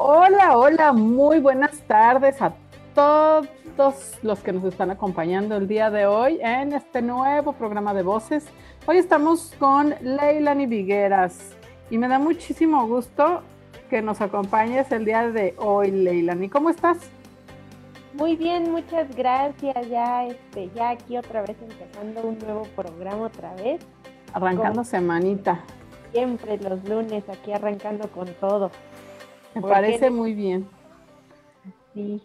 Hola, hola, muy buenas tardes a todos los que nos están acompañando el día de hoy en este nuevo programa de voces. Hoy estamos con Leilani Vigueras y me da muchísimo gusto que nos acompañes el día de hoy, Leilani. ¿Cómo estás? Muy bien, muchas gracias. Ya, este, ya aquí otra vez empezando un nuevo programa otra vez. Arrancando semanita. Siempre los lunes aquí arrancando con todo. Me parece muy bien. Sí.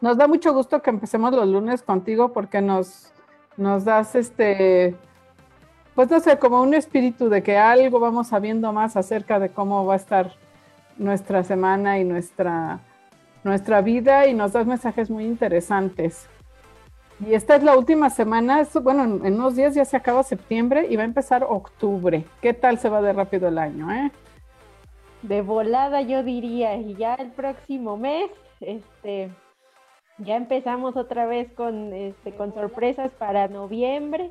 Nos da mucho gusto que empecemos los lunes contigo porque nos, nos das este, pues no sé, como un espíritu de que algo vamos sabiendo más acerca de cómo va a estar nuestra semana y nuestra, nuestra vida y nos das mensajes muy interesantes. Y esta es la última semana, bueno, en unos días ya se acaba septiembre y va a empezar octubre. ¿Qué tal se va de rápido el año, eh? De volada yo diría, y ya el próximo mes, este, ya empezamos otra vez con, este, con sorpresas para noviembre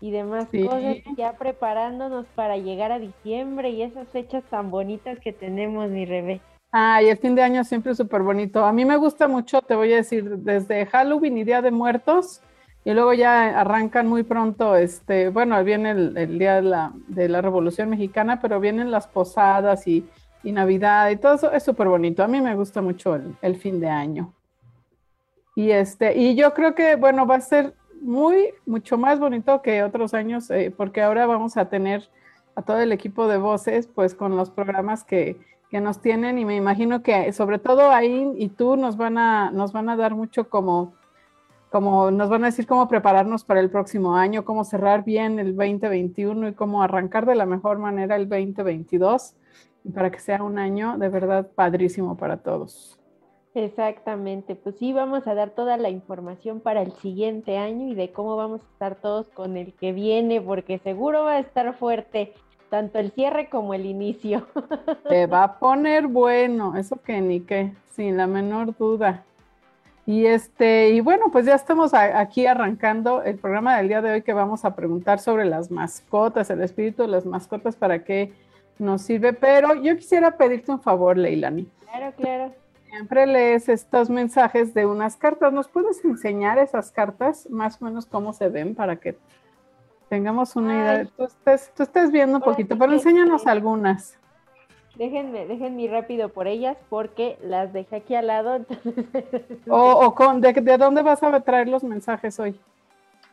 y demás cosas, ya preparándonos para llegar a diciembre y esas fechas tan bonitas que tenemos, mi Rebe. Ay, el fin de año siempre es súper bonito. A mí me gusta mucho, te voy a decir, desde Halloween y Día de Muertos, y luego ya arrancan muy pronto, este, bueno, viene el, día de la, de la, Revolución Mexicana, pero vienen las posadas y, y Navidad y todo eso es súper bonito. A mí me gusta mucho el, fin de año. Y este, y yo creo que, bueno, va a ser muy, mucho más bonito que otros años, eh, porque ahora vamos a tener a todo el equipo de voces, pues con los programas que, que nos tienen, y me imagino que sobre todo ahí y tú nos van a, nos van a dar mucho como como nos van a decir cómo prepararnos para el próximo año, cómo cerrar bien el 2021 y cómo arrancar de la mejor manera el 2022 para que sea un año de verdad padrísimo para todos. Exactamente, pues sí, vamos a dar toda la información para el siguiente año y de cómo vamos a estar todos con el que viene, porque seguro va a estar fuerte tanto el cierre como el inicio. Se va a poner bueno, eso que ni qué, sin la menor duda. Y este, y bueno, pues ya estamos aquí arrancando el programa del día de hoy que vamos a preguntar sobre las mascotas, el espíritu de las mascotas, para qué nos sirve. Pero yo quisiera pedirte un favor, Leilani. Claro, claro. Siempre lees estos mensajes de unas cartas. ¿Nos puedes enseñar esas cartas, más o menos cómo se ven, para que tengamos una idea? Tú estás, tú estás viendo un poquito, pero enséñanos algunas. Déjenme, déjenme rápido por ellas porque las dejé aquí al lado. o, con, ¿de, dónde vas a traer los mensajes hoy?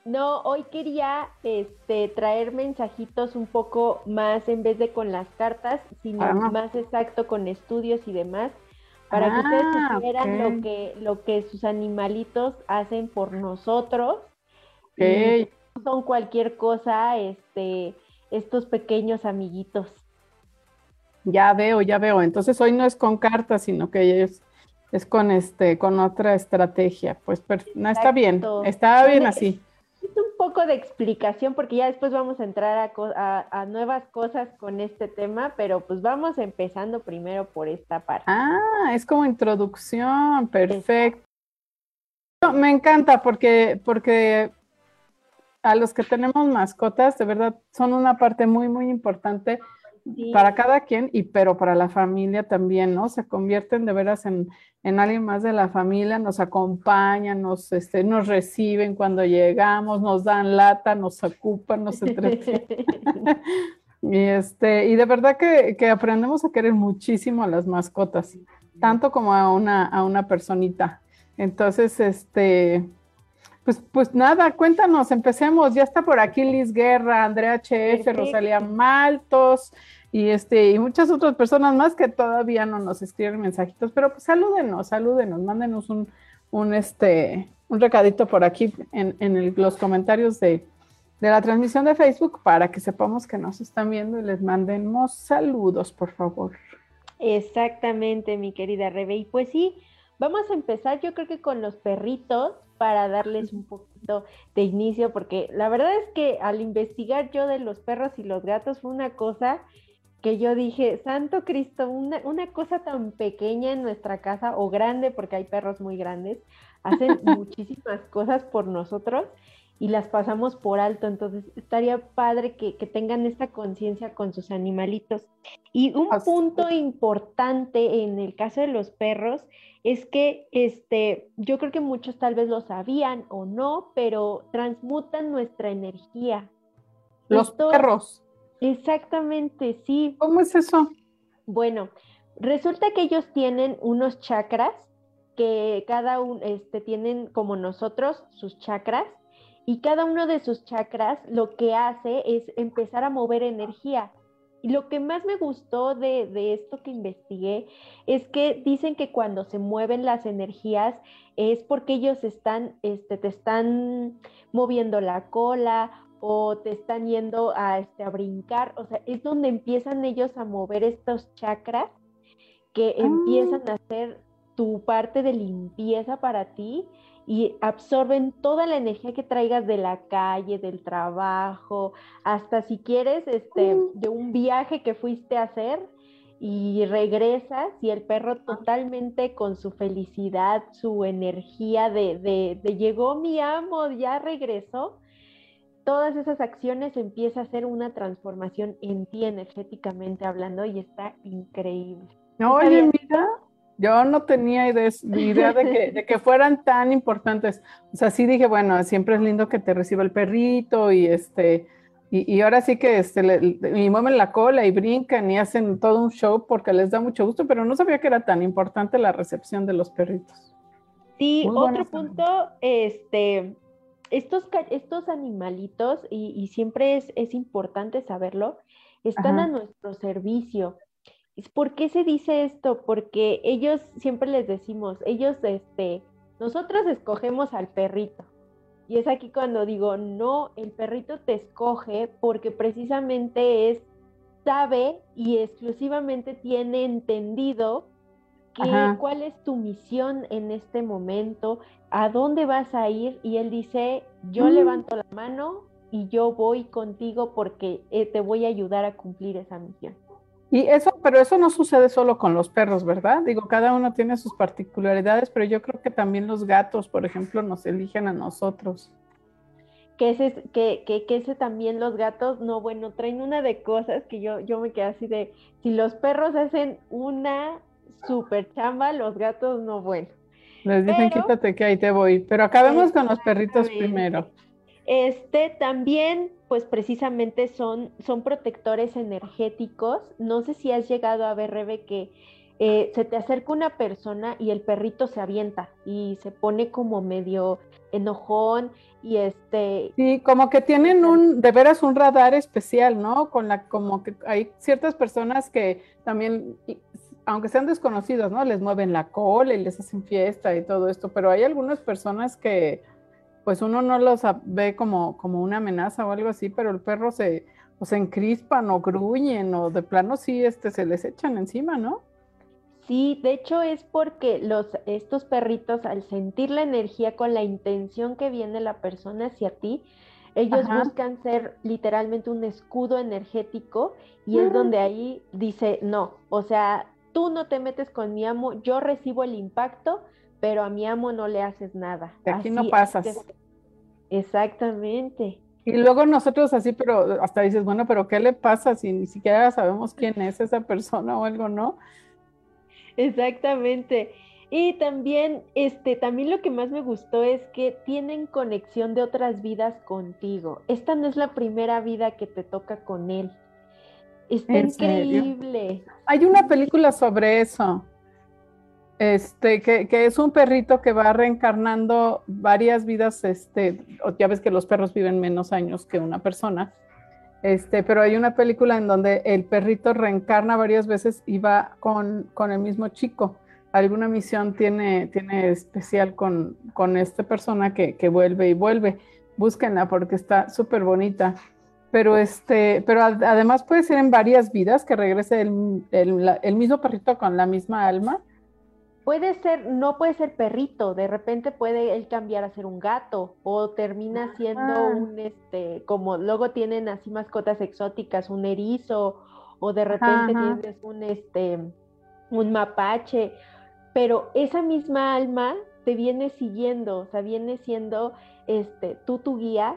No, hoy quería este, traer mensajitos un poco más en vez de con las cartas, sino ah. más exacto con estudios y demás, para que ustedes ah, supieran lo, que, lo que sus animalitos hacen por nosotros. Y son cualquier cosa, este, estos pequeños amiguitos. Ya veo, ya veo. Entonces hoy no es con cartas, sino que es, es con este, con otra estrategia. Pues no está bien, está bien así. Es un poco de explicación porque ya después vamos a entrar a, a, nuevas cosas con este tema, pero pues vamos empezando primero por esta parte. Ah, es como introducción, perfecto. Me encanta porque, porque a los que tenemos mascotas, de verdad, son una parte muy, muy importante para cada quien, y pero para la familia también, ¿no? Se convierten de veras en, en alguien más de la familia, nos acompañan, nos, este, nos reciben cuando llegamos, nos dan lata, nos ocupan, nos entretienen. y, este, y de verdad que, que, aprendemos a querer muchísimo a las mascotas, tanto como a una, a una personita. Entonces, este, pues, pues nada, cuéntanos, empecemos. Ya está por aquí Liz Guerra, Andrea HF, Rosalía Maltos y este y muchas otras personas más que todavía no nos escriben mensajitos, pero pues salúdenos, salúdenos, mándenos un, un este un recadito por aquí en, en los comentarios de, de, la transmisión de Facebook para que sepamos que nos están viendo y les mandemos saludos, por favor. Exactamente, mi querida Rebe. Y pues sí, vamos a empezar yo creo que con los perritos para darles un poquito de inicio, porque la verdad es que al investigar yo de los perros y los gatos fue una cosa que yo dije, Santo Cristo, una, una cosa tan pequeña en nuestra casa o grande, porque hay perros muy grandes, hacen muchísimas cosas por nosotros. y las pasamos por alto. Entonces, estaría padre que, tengan esta conciencia con sus animalitos. Y un punto importante en el caso de los perros es que este, yo creo que muchos tal vez lo sabían o no, pero transmutan nuestra energía. Los perros. Exactamente, sí. ¿Cómo es eso? Bueno, resulta que ellos tienen unos chakras que cada uno este, tienen como nosotros sus chakras y cada uno de sus chakras lo que hace es empezar a mover energía. Y lo que más me gustó de, esto que investigué es que dicen que cuando se mueven las energías es porque ellos están, este, te están moviendo la cola o te están yendo a, este, a brincar. O sea, es donde empiezan ellos a mover estos chakras que ah. empiezan a hacer tu parte de limpieza para ti y absorben toda la energía que traigas de la calle, del trabajo, hasta si quieres, este, mm. de un viaje que fuiste a hacer y regresas y el perro totalmente con su felicidad, su energía de, de, de llegó mi amo, ya regresó, todas esas acciones empieza a hacer una transformación en ti energéticamente hablando y está increíble. Oye, mira, yo no tenía idea, de, que, fueran tan importantes. O sea, sí dije, bueno, siempre es lindo que te reciba el perrito y este, y, ahora sí que este, y mueven la cola y brincan y hacen todo un show porque les da mucho gusto, pero no sabía que era tan importante la recepción de los perritos. Sí, otro punto, este, estos, estos animalitos, y, siempre es, es, importante saberlo, están a nuestro servicio. ¿Por qué se dice esto? Porque ellos siempre les decimos, ellos, este, nosotros escogemos al perrito. Y es aquí cuando digo, no, el perrito te escoge porque precisamente es, sabe y exclusivamente tiene entendido cuál es tu misión en este momento, a dónde vas a ir. Y él dice, yo mm. levanto la mano y yo voy contigo porque eh, te voy a ayudar a cumplir esa misión. Y eso, pero eso no sucede solo con los perros, ¿verdad? Digo, cada uno tiene sus particularidades, pero yo creo que también los gatos, por ejemplo, nos eligen a nosotros. Que ese, que, que, que ese también los gatos, no, bueno, traen una de cosas que yo, yo me quedé así de, si los perros hacen una super chamba, los gatos no, bueno. Les dicen, quítate que ahí te voy, pero acabemos con los perritos primero. Este también, pues precisamente son, son protectores energéticos. No sé si has llegado a ver, Rebe, que eh, se te acerca una persona y el perrito se avienta y se pone como medio enojón y este... Sí, como que tienen un, de veras un radar especial, ¿no? Con la, como que hay ciertas personas que también, aunque sean desconocidos, ¿no? Les mueven la cola y les hacen fiesta y todo esto, pero hay algunas personas que pues uno no los ve como, como una amenaza o algo así, pero el perro se, o se encrispan o gruñen o de plano sí este, se les echan encima, ¿no? Sí, de hecho es porque los, estos perritos al sentir la energía con la intención que viene la persona hacia ti, ellos buscan ser literalmente un escudo energético y es donde ahí dice, no, o sea, tú no te metes con mi amo, yo recibo el impacto, pero a mi amo no le haces nada. aquí no pasas. Exactamente. Y luego nosotros así, pero hasta dices, bueno, pero ¿qué le pasa si ni siquiera sabemos quién es esa persona o algo, no? Exactamente. Y también, este, también lo que más me gustó es que tienen conexión de otras vidas contigo. Esta no es la primera vida que te toca con él. Está increíble. Hay una película sobre eso. Este, que, es un perrito que va reencarnando varias vidas, este, ya ves que los perros viven menos años que una persona, este, pero hay una película en donde el perrito reencarna varias veces y va con, con el mismo chico. Alguna misión tiene, tiene especial con, con esta persona que, que, vuelve y vuelve. Búsquenla porque está súper bonita. Pero, este, pero además puede ser en varias vidas que regrese el, el, el mismo perrito con la misma alma. Puede ser, no puede ser perrito, de repente puede él cambiar a ser un gato o termina siendo un, este, como luego tienen así mascotas exóticas, un erizo o de repente tienes un, este, un mapache, pero esa misma alma te viene siguiendo, o sea, viene siendo este, tú tu guía,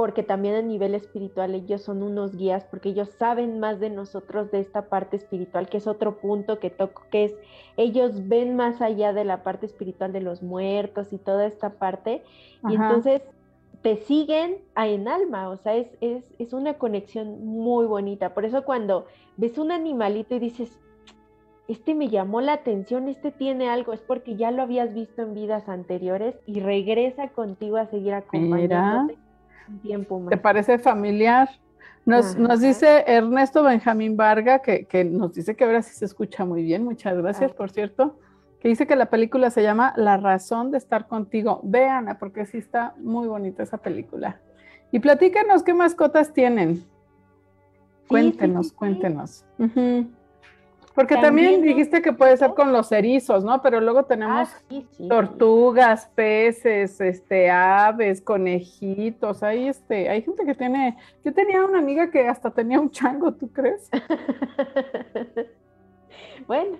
porque también a nivel espiritual ellos son unos guías, porque ellos saben más de nosotros de esta parte espiritual, que es otro punto que toco, que es, ellos ven más allá de la parte espiritual de los muertos y toda esta parte, y entonces te siguen en alma, o sea, es, es, es, una conexión muy bonita. Por eso cuando ves un animalito y dices, este me llamó la atención, este tiene algo, es porque ya lo habías visto en vidas anteriores y regresa contigo a seguir acompañándote tiempo más. ¿Te parece familiar? Nos, nos dice Ernesto Benjamín Varga, que, que, nos dice que ahora sí se escucha muy bien, muchas gracias, por cierto que dice que la película se llama La razón de estar contigo. Vean, porque sí está muy bonita esa película. Y platícanos qué mascotas tienen. Cuéntenos, cuéntenos. Porque también, dijiste que puede ser con los erizos, ¿no? Pero luego tenemos ah, tortugas, peces, este, aves, conejitos. Ahí este, hay gente que tiene. Yo tenía una amiga que hasta tenía un chango, ¿tú crees? Bueno.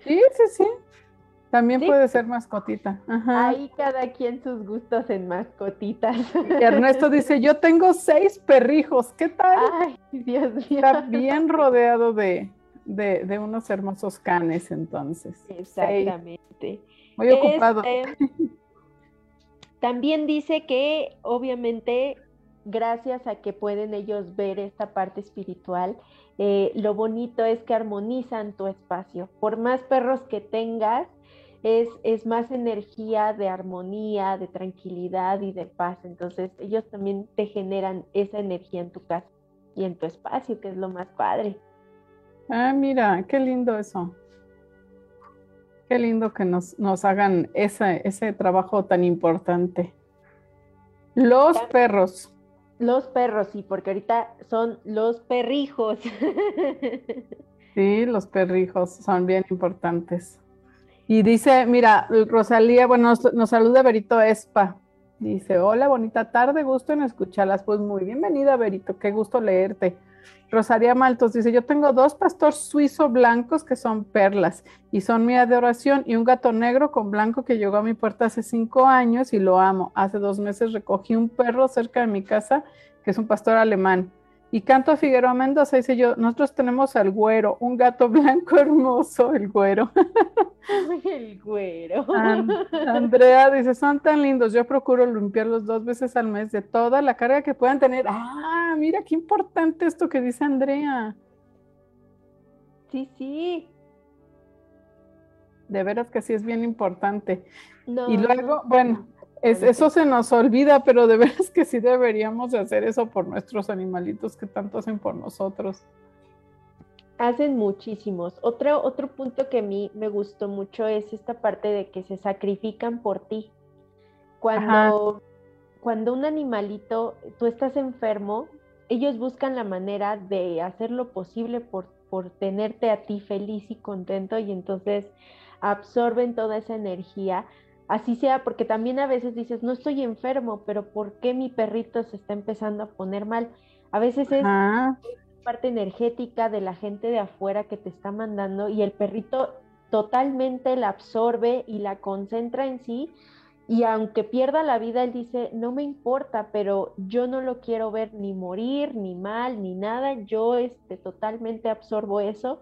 Sí, sí, sí. También puede ser mascotita. Ahí cada quien sus gustos en mascotitas. Ernesto dice, yo tengo seis perrijos, ¿qué tal? Ay, Dios mío. Está bien rodeado de, unos hermosos canes entonces. Exactamente. Muy ocupado. Este, también dice que obviamente gracias a que pueden ellos ver esta parte espiritual, eh, lo bonito es que armonizan tu espacio. Por más perros que tengas, es, es, más energía de armonía, de tranquilidad y de paz. Entonces ellos también te generan esa energía en tu casa y en tu espacio, que es lo más padre. Ah, mira, qué lindo eso. Qué lindo que nos, nos hagan ese, ese trabajo tan importante. Los perros. Los perros, sí, porque ahorita son los perrijos. Sí, los perrijos son bien importantes. Y dice, mira, Rosalía, bueno, nos, nos saluda Berito Espa. Dice, hola, bonita tarde, gusto en escucharlas. Pues muy bienvenida, Berito, qué gusto leerte. Rosaría Maltos dice, yo tengo dos pastores suizos blancos que son perlas y son mi adoración y un gato negro con blanco que llegó a mi puerta hace cinco años y lo amo. Hace dos meses recogí un perro cerca de mi casa que es un pastor alemán. Y canto a Figueroa Mendoza, dice yo, nosotros tenemos al güero, un gato blanco hermoso, el güero. el güero. Andrea dice, son tan lindos, yo procuro limpiarlos dos veces al mes de toda la carga que puedan tener. Ah, mira qué importante esto que dice Andrea. Sí, sí. De veras que sí es bien importante. y luego, bueno, eso se nos olvida, pero de veras que sí deberíamos hacer eso por nuestros animalitos que tanto hacen por nosotros. Hacen muchísimos. Otro, otro punto que a mí me gustó mucho es esta parte de que se sacrifican por ti. Cuando, cuando un animalito, tú estás enfermo, ellos buscan la manera de hacer lo posible por, por tenerte a ti feliz y contento y entonces absorben toda esa energía así sea, porque también a veces dices, no estoy enfermo, pero ¿por qué mi perrito se está empezando a poner mal? A veces es parte energética de la gente de afuera que te está mandando y el perrito totalmente la absorbe y la concentra en sí. Y aunque pierda la vida, él dice, no me importa, pero yo no lo quiero ver ni morir, ni mal, ni nada. Yo este, totalmente absorbo eso.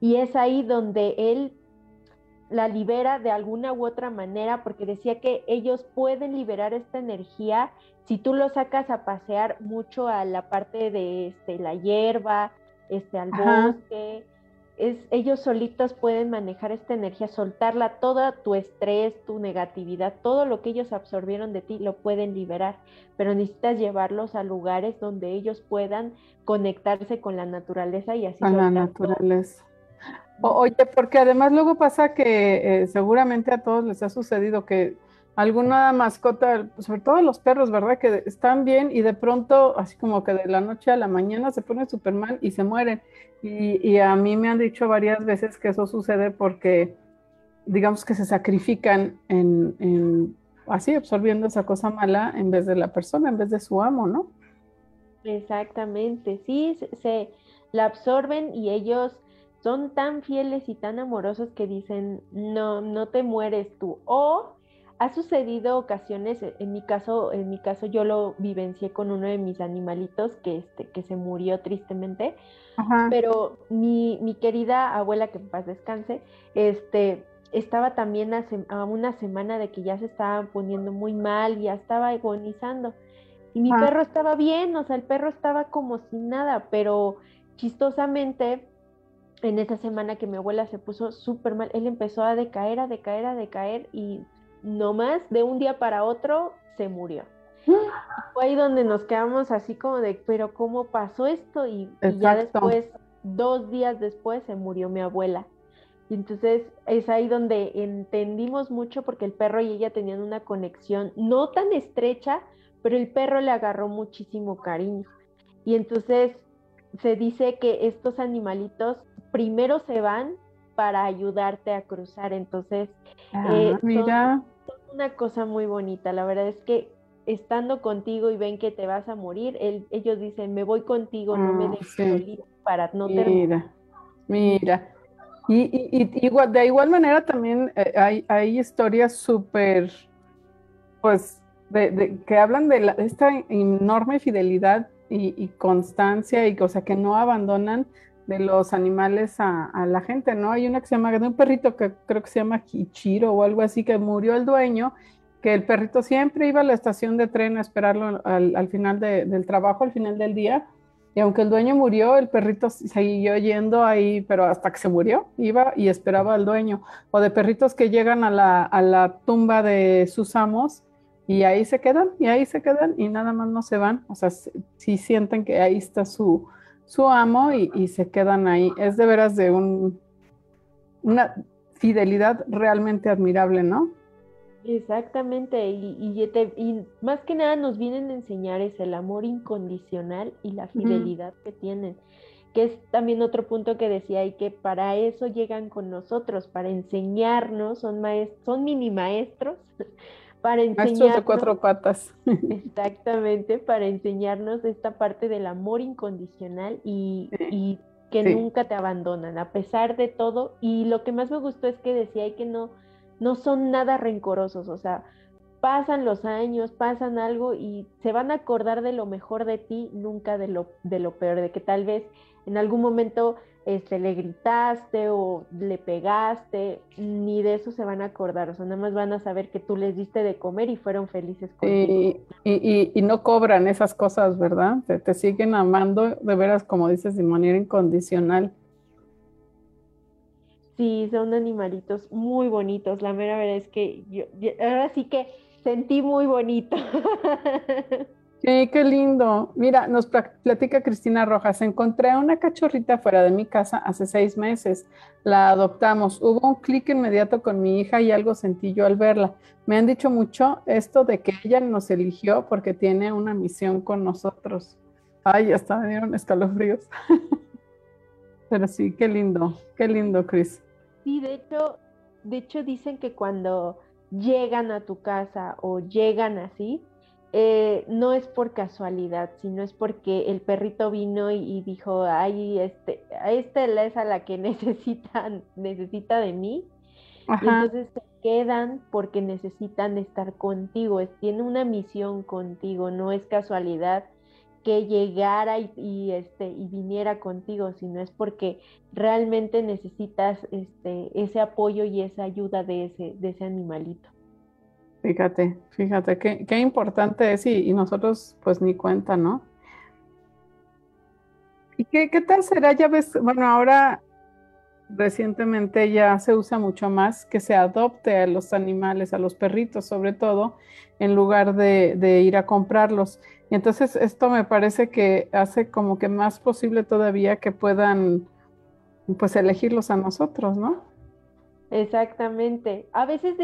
Y es ahí donde él la libera de alguna u otra manera, porque decía que ellos pueden liberar esta energía si tú lo sacas a pasear mucho a la parte de este, la hierba, este, al bosque. Es, ellos solitos pueden manejar esta energía, soltarla, todo tu estrés, tu negatividad, todo lo que ellos absorbieron de ti lo pueden liberar, pero necesitas llevarlos a lugares donde ellos puedan conectarse con la naturaleza y así. Con la naturaleza oye, porque además luego pasa que eh, seguramente a todos les ha sucedido que alguna mascota, sobre todo los perros, ¿verdad? Que están bien y de pronto, así como que de la noche a la mañana se ponen Superman y se mueren. Y, a mí me han dicho varias veces que eso sucede porque, digamos que se sacrifican en, así absorbiendo esa cosa mala en vez de la persona, en vez de su amo, ¿no? Exactamente, sí, se la absorben y ellos son tan fieles y tan amorosos que dicen, no, no te mueres tú. O ha sucedido ocasiones, en mi caso, en mi caso yo lo vivencié con uno de mis animalitos que, este, que se murió tristemente, pero mi, mi, querida abuela, que en paz descanse, este, estaba también a, una semana de que ya se estaba poniendo muy mal, ya estaba agonizando. Y mi perro estaba bien, o sea, el perro estaba como sin nada, pero chistosamente en esa semana que mi abuela se puso súper mal, él empezó a decaer, a decaer, a decaer y nomás de un día para otro se murió. Fue ahí donde nos quedamos así como de, pero ¿cómo pasó esto? Y, ya después, dos días después, se murió mi abuela. Y entonces es ahí donde entendimos mucho porque el perro y ella tenían una conexión no tan estrecha, pero el perro le agarró muchísimo cariño. Y entonces se dice que estos animalitos primero se van para ayudarte a cruzar. Entonces, ah, eh, mira. una cosa muy bonita. La verdad es que estando contigo y ven que te vas a morir, ellos dicen, me voy contigo, no me ah, dejes para no Mira, mira. Y, igual, de igual manera también eh, hay, hay historias súper, pues, de, que hablan de esta enorme fidelidad y, constancia y o sea que no abandonan de los animales a, la gente, ¿no? Hay una que se llama, de un perrito que creo que se llama Kichiro o algo así, que murió el dueño, que el perrito siempre iba a la estación de tren a esperarlo al, final del trabajo, al final del día, y aunque el dueño murió, el perrito siguió yendo ahí, pero hasta que se murió, iba y esperaba al dueño. O de perritos que llegan a la, a la tumba de sus amos y ahí se quedan, y ahí se quedan, y nada más no se van. O sea, sí sienten que ahí está su, su amo y, se quedan ahí. Es de veras de un, una fidelidad realmente admirable, ¿no? Exactamente, y, y, más que nada nos vienen a enseñar es el amor incondicional y la fidelidad que tienen, que es también otro punto que decía y que para eso llegan con nosotros, para enseñarnos, son son mini maestros para enseñarnos. de cuatro patas. Exactamente, para enseñarnos esta parte del amor incondicional y, que nunca te abandonan, a pesar de todo. Y lo que más me gustó es que decía que no, no son nada rencorosos, o sea, pasan los años, pasan algo y se van a acordar de lo mejor de ti, nunca de lo, de lo peor, de que tal vez en algún momento este, le gritaste o le pegaste, ni de eso se van a acordar, o sea, nada más van a saber que tú les diste de comer y fueron felices contigo. Y, y, no cobran esas cosas, ¿verdad? Te, siguen amando de veras, como dices, de manera incondicional. Sí, son animalitos muy bonitos, la mera verdad es que yo ahora sí que sentí muy bonito. Sí, qué lindo. Mira, nos platica Cristina Rojas. Encontré una cachorrita fuera de mi casa hace seis meses. La adoptamos. Hubo un clic inmediato con mi hija y algo sentí yo al verla. Me han dicho mucho esto de que ella nos eligió porque tiene una misión con nosotros. Ay, hasta me dieron escalofríos. Pero sí, qué lindo, qué lindo, Cris. Sí, de hecho, de hecho dicen que cuando llegan a tu casa o llegan así, eh, no es por casualidad, sino es porque el perrito vino y, dijo, ay, este, esta es a la que necesitan, necesita de mí. Y entonces se quedan porque necesitan estar contigo, tiene una misión contigo, no es casualidad que llegara y, este, y viniera contigo, sino es porque realmente necesitas este, ese apoyo y esa ayuda de ese, de ese animalito. Fíjate, fíjate, qué, qué importante es y, nosotros pues ni cuenta, ¿no? ¿Y qué, qué tal será? Ya ves, bueno, ahora recientemente ya se usa mucho más que se adopte a los animales, a los perritos sobre todo, en lugar de, de, ir a comprarlos. Y entonces esto me parece que hace como que más posible todavía que puedan pues elegirlos a nosotros, ¿no? Exactamente. A veces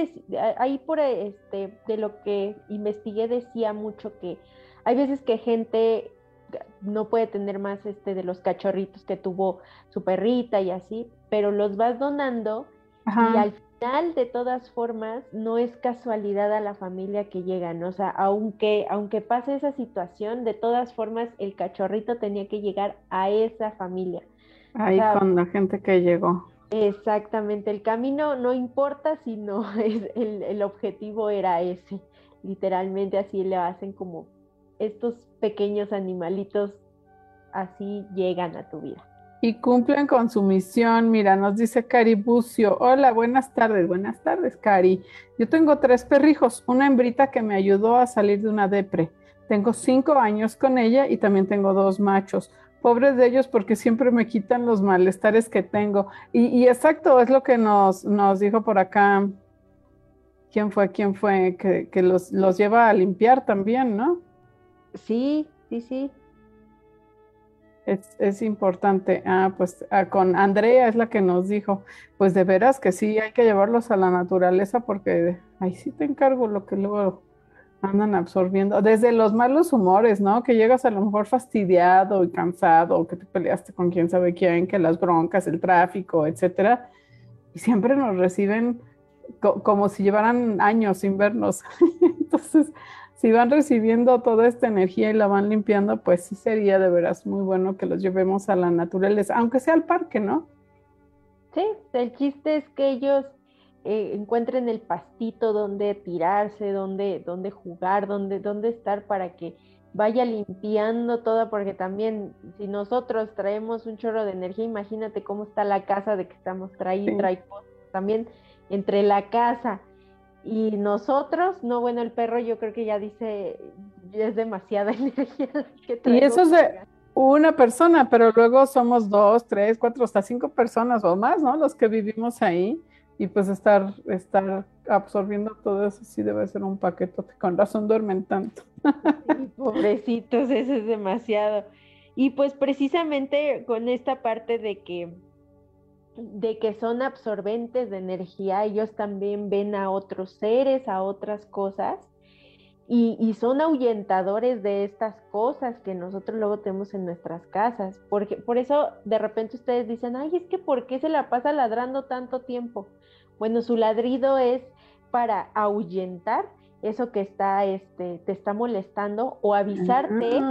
ahí por este de lo que investigué decía mucho que hay veces que gente no puede tener más este de los cachorritos que tuvo su perrita y así, pero los vas donando y al final de todas formas no es casualidad a la familia que llegan, o sea, aunque aunque pase esa situación, de todas formas el cachorrito tenía que llegar a esa familia. Ahí con la gente que llegó. Exactamente, el camino no importa, sino es, el, el objetivo era ese. Literalmente así le hacen como estos pequeños animalitos, así llegan a tu vida. Y cumplen con su misión. Mira, nos dice Cari Bucio. Hola, buenas tardes. Buenas tardes, Cari. Yo tengo tres perrijos, una hembrita que me ayudó a salir de una depre. Tengo cinco años con ella y también tengo dos machos. Pobres de ellos porque siempre me quitan los malestares que tengo. Y, exacto, es lo que nos, nos dijo por acá. ¿Quién fue? ¿Quién fue? Que, que los, los lleva a limpiar también, ¿no? Sí, sí, sí. Es, es, importante. Ah, pues ah, con Andrea es la que nos dijo, pues de veras que sí, hay que llevarlos a la naturaleza porque ahí sí te encargo lo que luego andan absorbiendo. Desde los malos humores, ¿no? Que llegas a lo mejor fastidiado y cansado, que te peleaste con quién sabe quién, que las broncas, el tráfico, etcétera. Y siempre nos reciben como si llevaran años sin vernos. Entonces, si van recibiendo toda esta energía y la van limpiando, pues sí sería de veras muy bueno que los llevemos a la naturaleza, aunque sea al parque, ¿no? Sí, el chiste es que ellos eh, encuentren el pastito donde tirarse, donde, donde jugar, donde, donde estar para que vaya limpiando todo, porque también si nosotros traemos un chorro de energía, imagínate cómo está la casa de que estamos trayendo, también entre la casa y nosotros, no, bueno, el perro yo creo que ya dice, es demasiada energía. Que y eso es de una persona, pero luego somos dos, tres, cuatro, hasta cinco personas o más, ¿no? Los que vivimos ahí. Y pues estar, estar absorbiendo todo eso sí debe ser un paquete Con razón duermen tanto. pobrecitos, eso es demasiado. Y pues precisamente con esta parte de que de que son absorbentes de energía, ellos también ven a otros seres, a otras cosas, y, son ahuyentadores de estas cosas que nosotros luego tenemos en nuestras casas. Porque, por eso de repente ustedes dicen, ay, es que ¿por qué se la pasa ladrando tanto tiempo? Bueno, su ladrido es para ahuyentar eso que está, este, te está molestando o avisarte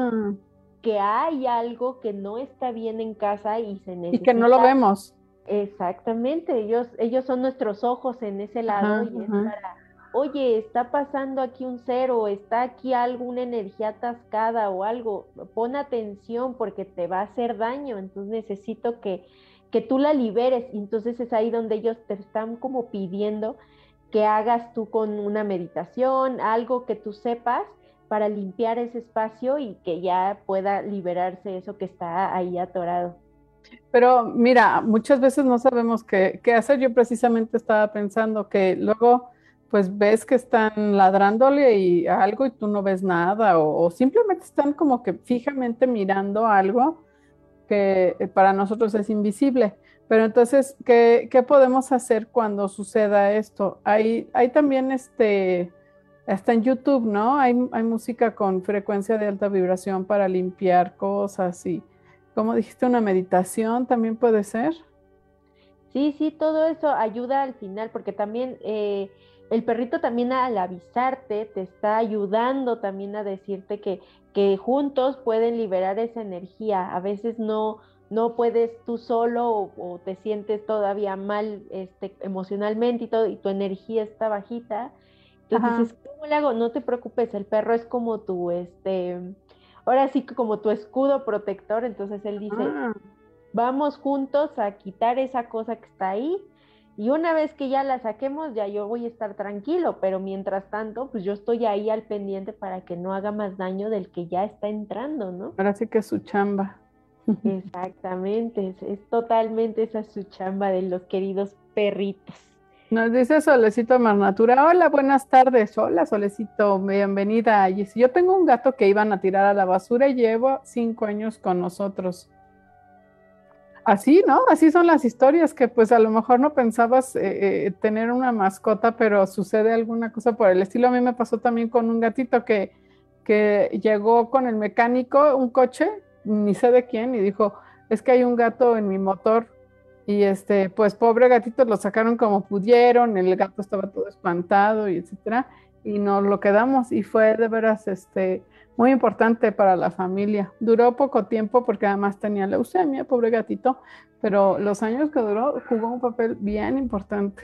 que hay algo que no está bien en casa y se necesita. Y que no lo vemos Exactamente, ellos, ellos son nuestros ojos en ese lado y es para, oye, está pasando aquí un cero, está aquí alguna energía atascada o algo, pon atención porque te va a hacer daño, entonces necesito que, que tú la liberes. Y entonces es ahí donde ellos te están como pidiendo que hagas tú con una meditación, algo que tú sepas para limpiar ese espacio y que ya pueda liberarse eso que está ahí atorado. Pero mira, muchas veces no sabemos qué, hacer. Yo precisamente estaba pensando que luego pues ves que están ladrándole y algo y tú no ves nada o, simplemente están como que fijamente mirando algo que eh, para nosotros es invisible. Pero entonces, ¿qué, podemos hacer cuando suceda esto? Hay, hay también este, está en YouTube, ¿no? Hay, hay música con frecuencia de alta vibración para limpiar cosas y como dijiste, una meditación también puede ser. Sí, sí, todo eso ayuda al final, porque también eh, el perrito también al avisarte te está ayudando también a decirte que, que juntos pueden liberar esa energía. A veces no, no puedes tú solo o, te sientes todavía mal este, emocionalmente y todo, y tu energía está bajita. Entonces dices, ¿cómo le hago? No te preocupes, el perro es como tu, este, ahora sí que como tu escudo protector, entonces él dice, ah. vamos juntos a quitar esa cosa que está ahí y una vez que ya la saquemos, ya yo voy a estar tranquilo, pero mientras tanto, pues yo estoy ahí al pendiente para que no haga más daño del que ya está entrando, ¿no? Ahora sí que es su chamba. Exactamente, es, totalmente esa su chamba de los queridos perritos. Nos dice Solecito Marnatura, hola, buenas tardes, hola Solecito, bienvenida. Yo tengo un gato que iban a tirar a la basura y llevo cinco años con nosotros. Así, ¿no? Así son las historias que pues a lo mejor no pensabas eh, eh, tener una mascota, pero sucede alguna cosa por el estilo. A mí me pasó también con un gatito que, que llegó con el mecánico, un coche, ni sé de quién, y dijo, es que hay un gato en mi motor y este, pues pobre gatito lo sacaron como pudieron, el gato estaba todo espantado y etcétera, y nos lo quedamos y fue de veras este muy importante para la familia. Duró poco tiempo porque además tenía leucemia, pobre gatito, pero los años que duró jugó un papel bien importante.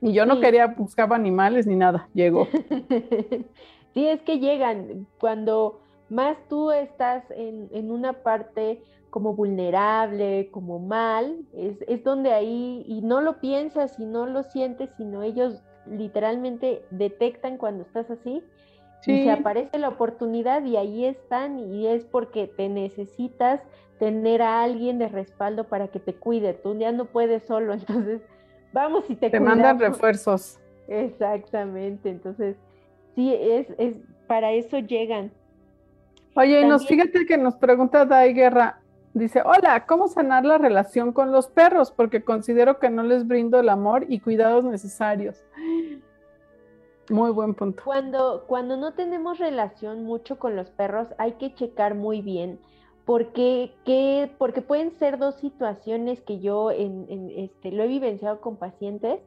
Y yo no quería buscar animales ni nada, llegó. sí, es que llegan cuando más tú estás en, en una parte como vulnerable, como mal, es, es, donde ahí, y no lo piensas y no lo sientes, sino ellos literalmente detectan cuando estás así y se aparece la oportunidad y ahí están y es porque te necesitas tener a alguien de respaldo para que te cuide, tú ya no puedes solo, entonces vamos y te Te mandan refuerzos. Exactamente, entonces sí, es, es para eso llegan. Oye, y nos fíjate que nos pregunta Dai Guerra, dice, hola, ¿cómo sanar la relación con los perros? Porque considero que no les brindo el amor y cuidados necesarios. Muy buen punto. Cuando, cuando no tenemos relación mucho con los perros, hay que checar muy bien porque, que, porque pueden ser dos situaciones que yo en, este, lo he vivenciado con pacientes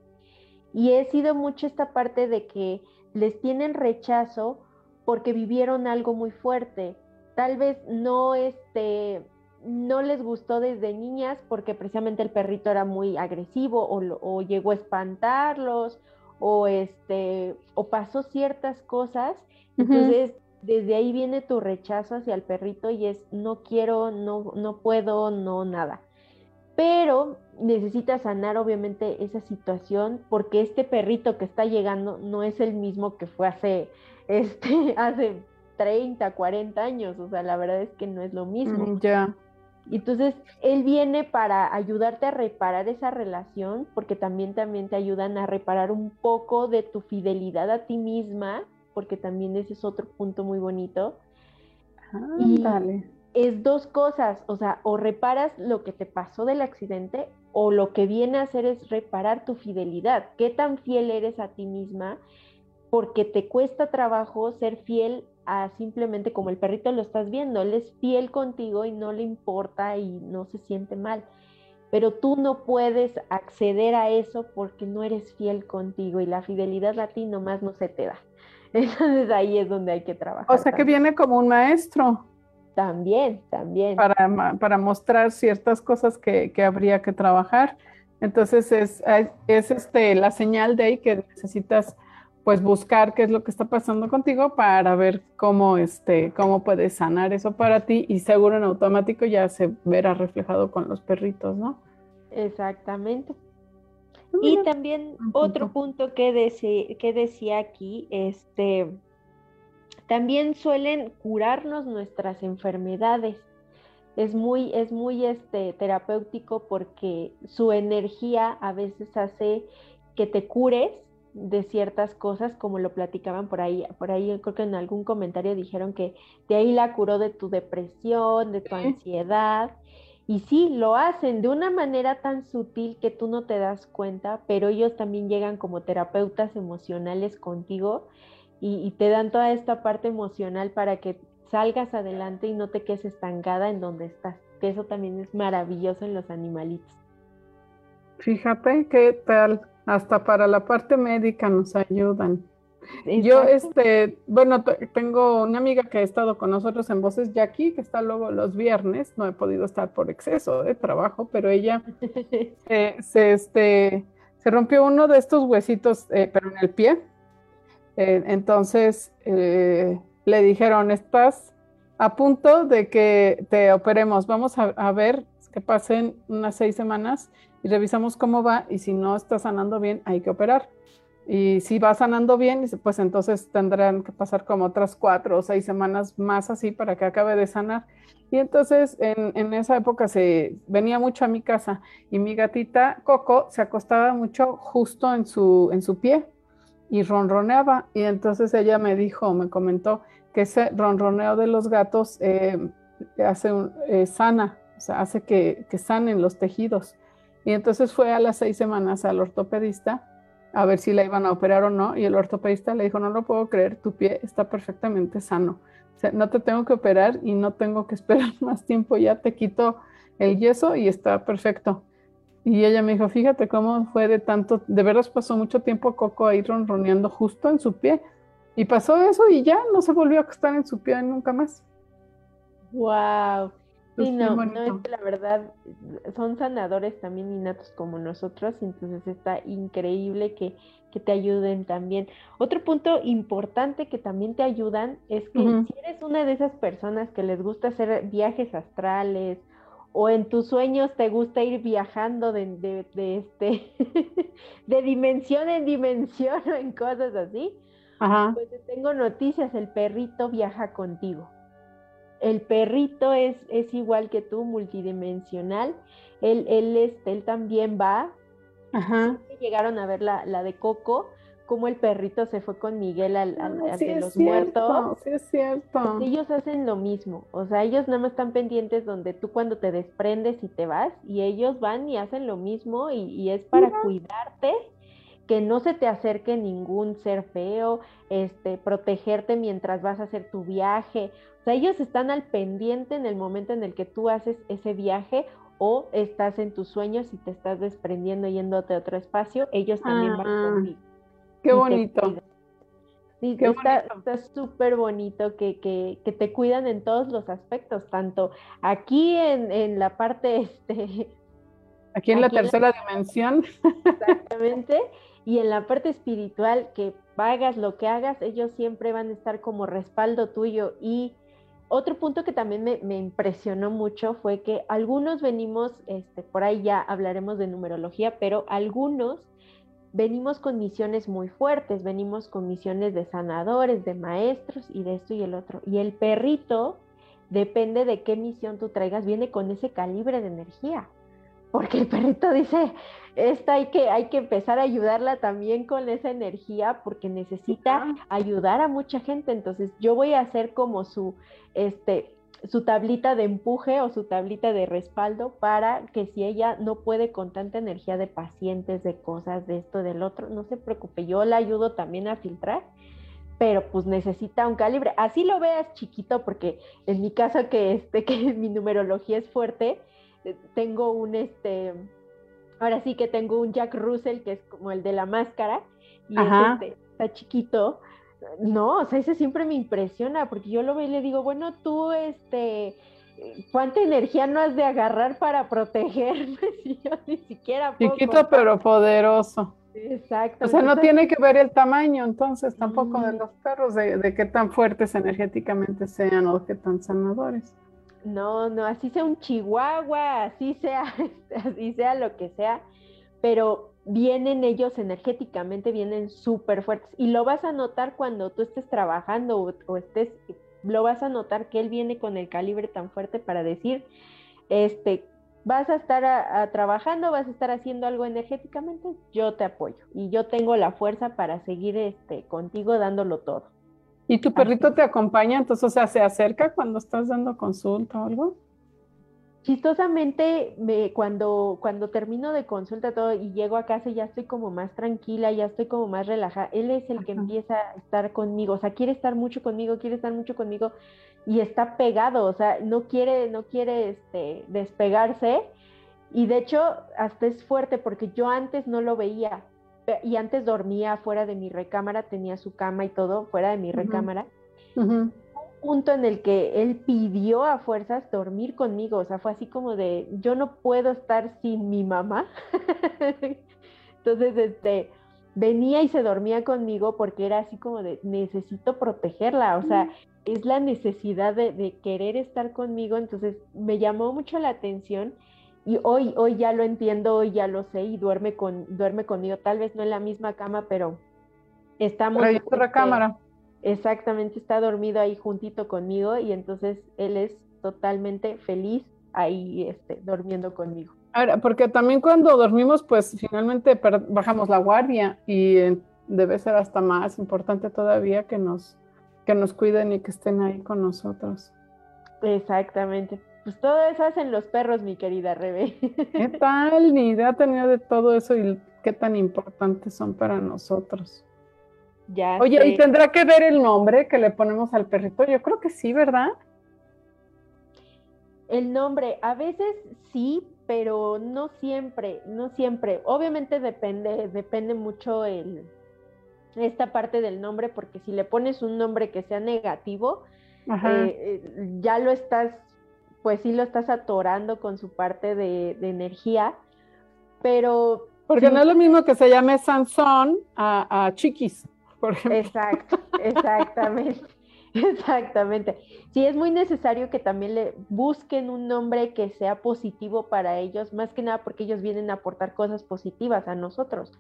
y he sido mucho esta parte de que les tienen rechazo porque vivieron algo muy fuerte. Tal vez no, este, no les gustó desde niñas porque precisamente el perrito era muy agresivo o, o llegó a espantarlos o este o pasó ciertas cosas, entonces desde ahí viene tu rechazo hacia el perrito y es no quiero, no no puedo, no nada. Pero necesitas sanar obviamente esa situación porque este perrito que está llegando no es el mismo que fue hace este hace 30, 40 años, o sea, la verdad es que no es lo mismo. Mm, ya. Entonces, él viene para ayudarte a reparar esa relación, porque también, también te ayudan a reparar un poco de tu fidelidad a ti misma, porque también ese es otro punto muy bonito. y dale. es dos cosas, o sea, o reparas lo que te pasó del accidente, o lo que viene a hacer es reparar tu fidelidad. ¿Qué tan fiel eres a ti misma? Porque te cuesta trabajo ser fiel simplemente como el perrito lo estás viendo, él es fiel contigo y no le importa y no se siente mal. Pero tú no puedes acceder a eso porque no eres fiel contigo y la fidelidad a ti nomás no se te da. Entonces ahí es donde hay que trabajar. O sea que viene como un maestro. También, también. Para, para mostrar ciertas cosas que, que, habría que trabajar. Entonces es, es este, la señal de ahí que necesitas pues buscar qué es lo que está pasando contigo para ver cómo, este, cómo puedes sanar eso para ti y seguro en automático ya se verá reflejado con los perritos, ¿no? Exactamente. Y también otro punto que, que decía aquí, este, también suelen curarnos nuestras enfermedades. Es muy, es muy este, terapéutico porque su energía a veces hace que te cures de ciertas cosas, como lo platicaban por ahí, por ahí creo que en algún comentario dijeron que de ahí la curó de tu depresión, de tu ansiedad. Y sí, lo hacen de una manera tan sutil que tú no te das cuenta, pero ellos también llegan como terapeutas emocionales contigo y, y te dan toda esta parte emocional para que salgas adelante y no te quedes estancada en donde estás, que eso también es maravilloso en los animalitos. Fíjate qué tal hasta para la parte médica nos ayudan. Yo, este, bueno, tengo una amiga que ha estado con nosotros en Voces Jackie, que está luego los viernes, no he podido estar por exceso de trabajo, pero ella eh, se, este, se rompió uno de estos huesitos, eh, pero en el pie. Eh, entonces le dijeron, estás a punto de que te operemos, vamos a, a ver que pasen unas seis semanas y revisamos cómo va y si no está sanando bien, hay que operar. Y si va sanando bien, pues entonces tendrán que pasar como otras cuatro o seis semanas más así para que acabe de sanar. Y entonces en, en, esa época se venía mucho a mi casa y mi gatita Coco se acostaba mucho justo en su, en su pie y ronroneaba. Y entonces ella me dijo, me comentó que ese ronroneo de los gatos eh, hace eh, sana, o sea, hace que, que sanen los tejidos. Y entonces fue a las seis semanas al ortopedista a ver si la iban a operar o no. Y el ortopedista le dijo, no lo puedo creer, tu pie está perfectamente sano. O sea, no te tengo que operar y no tengo que esperar más tiempo, ya te quito el yeso y está perfecto. Y ella me dijo, fíjate cómo fue de tanto, de veras pasó mucho tiempo Coco ahí ronroneando justo en su pie. Y pasó eso y ya no se volvió a acostar en su pie nunca más. Wow. Sí, no, no es que la verdad son sanadores también innatos como nosotros, entonces está increíble que, que, te ayuden también. Otro punto importante que también te ayudan es que si eres una de esas personas que les gusta hacer viajes astrales o en tus sueños te gusta ir viajando de, de, de este de dimensión en dimensión o en cosas así, pues te tengo noticias, el perrito viaja contigo. El perrito es, es igual que tú, multidimensional. Él, él, este, él también va. Ajá. Llegaron a ver la, la, de Coco, como el perrito se fue con Miguel al, al, ah, de los muertos. Sí, es cierto. Ellos hacen lo mismo. O sea, ellos nada más están pendientes donde tú cuando te desprendes y te vas, y ellos van y hacen lo mismo, y, y es para cuidarte que no se te acerque ningún ser feo, este, protegerte mientras vas a hacer tu viaje. Sea, ellos están al pendiente en el momento en el que tú haces ese viaje o estás en tus sueños y te estás desprendiendo yéndote a otro espacio, ellos también van ah, contigo. Qué bonito. Sí, está súper bonito que, que, que, te cuidan en todos los aspectos, tanto aquí en, en la parte, este... Aquí en la tercera dimensión. Exactamente. Y en la parte espiritual, que hagas lo que hagas, ellos siempre van a estar como respaldo tuyo. Y otro punto que también me, impresionó mucho fue que algunos venimos, este, por ahí ya hablaremos de numerología, pero algunos venimos con misiones muy fuertes, venimos con misiones de sanadores, de maestros y de esto y el otro. Y el perrito, depende de qué misión tú traigas, viene con ese calibre de energía porque el perrito dice, esta hay que, hay que empezar a ayudarla también con esa energía porque necesita ayudar a mucha gente. Entonces yo voy a hacer como su, este, su tablita de empuje o su tablita de respaldo para que si ella no puede con tanta energía de pacientes, de cosas, de esto, del otro, no se preocupe, yo la ayudo también a filtrar, pero pues necesita un calibre. Así lo veas chiquito, porque en mi caso que, este, que mi numerología es fuerte, tengo un, este, ahora sí que tengo un Jack Russell, que es como el de la máscara, y este, está chiquito. No, o sea, ese siempre me impresiona, porque yo lo veo y le digo, bueno, tú, este, ¿cuánta energía no has de agarrar para protegerme? Si yo ni siquiera Chiquito pero poderoso. Exacto. O sea, no tiene que ver el tamaño, entonces, tampoco de los perros, de, de, qué tan fuertes energéticamente sean o qué tan sanadores. No, no, así sea un chihuahua, así sea, así sea lo que sea, pero vienen ellos energéticamente, vienen súper fuertes. Y lo vas a notar cuando tú estés trabajando o, estés, lo vas a notar que él viene con el calibre tan fuerte para decir, este, vas a estar trabajando, vas a estar haciendo algo energéticamente, yo te apoyo y yo tengo la fuerza para seguir este, contigo dándolo todo. ¿Y tu perrito te acompaña? Entonces, o sea, ¿se acerca cuando estás dando consulta o algo? Chistosamente, me, cuando, cuando termino de consulta todo y llego a casa ya estoy como más tranquila, ya estoy como más relajada. Él es el que empieza a estar conmigo, o sea, quiere estar mucho conmigo, quiere estar mucho conmigo y está pegado, o sea, no quiere, no quiere este, despegarse. Y de hecho, hasta es fuerte porque yo antes no lo veía, y antes dormía fuera de mi recámara, tenía su cama y todo fuera de mi recámara. Un punto en el que él pidió a fuerzas dormir conmigo, o sea, fue así como de, yo no puedo estar sin mi mamá. Entonces, este, venía y se dormía conmigo porque era así como de, necesito protegerla, o sea, es la necesidad de, de querer estar conmigo, entonces me llamó mucho la atención y hoy, hoy ya lo entiendo, hoy ya lo sé y duerme, con, duerme conmigo, tal vez no en la misma cama, pero estamos... en otra cámara. Exactamente, está dormido ahí juntito conmigo y entonces él es totalmente feliz ahí este, durmiendo conmigo. Ahora, porque también cuando dormimos, pues finalmente bajamos la guardia y eh, debe ser hasta más importante todavía que nos, que nos cuiden y que estén ahí con nosotros. Exactamente, pues todo eso hacen los perros, mi querida Rebe. ¿Qué tal? Ni idea tenía de todo eso y qué tan importantes son para nosotros. Ya Oye, ¿y tendrá que ver el nombre que le ponemos al perrito? Yo creo que sí, ¿verdad? El nombre, a veces sí, pero no siempre, no siempre. Obviamente depende, depende mucho el, esta parte del nombre, porque si le pones un nombre que sea negativo, eh, eh, ya lo estás, pues sí lo estás atorando con su parte de, energía, pero... Porque no es lo mismo que se llame Sansón a, a Chiquis, por ejemplo. Exacto, exactamente. Exactamente. Sí, es muy necesario que también le busquen un nombre que sea positivo para ellos, más que nada porque ellos vienen a aportar cosas positivas a nosotros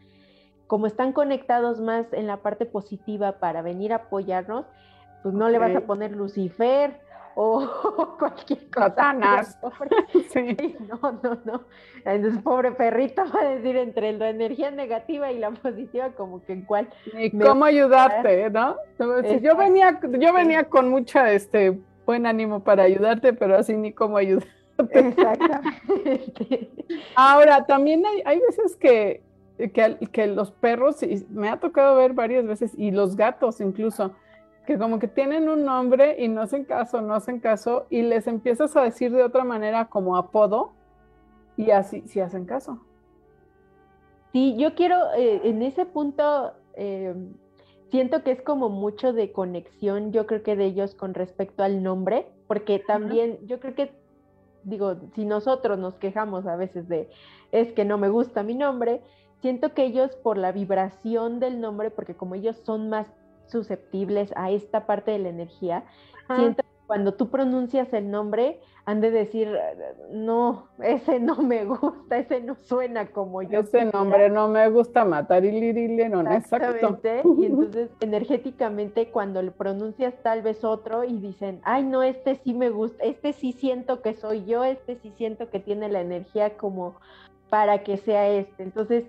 como están conectados más en la parte positiva para venir a apoyarnos, pues no le vas a poner Lucifer o cualquier cosa. sí. No, no, no. Entonces, pobre perrito va a decir entre la energía negativa y la positiva, como que en cuál. Y cómo ayudarte, ¿no? yo venía, yo venía con mucha este buen ánimo para ayudarte, pero así ni cómo ayudarte. Exactamente. Ahora, también hay, hay veces que que, los perros, y me ha tocado ver varias veces, y los gatos incluso, que como que tienen un nombre y no hacen caso, no hacen caso, y les empiezas a decir de otra manera como apodo, y así sí hacen caso. Sí, yo quiero, eh, en ese punto, eh, siento que es como mucho de conexión, yo creo que de ellos con respecto al nombre, porque también, yo creo que, digo, si nosotros nos quejamos a veces de, es que no me gusta mi nombre, siento que ellos por la vibración del nombre, porque como ellos son más susceptibles a esta parte de la energía, siento que cuando tú pronuncias el nombre, han de decir, no, ese no me gusta, ese no suena como yo. Ese nombre no me gusta matar y no, exacto. Y entonces energéticamente cuando le pronuncias tal vez otro y dicen, ay no, este sí me gusta, este sí siento que soy yo, este sí siento que tiene la energía como para que sea este. Entonces,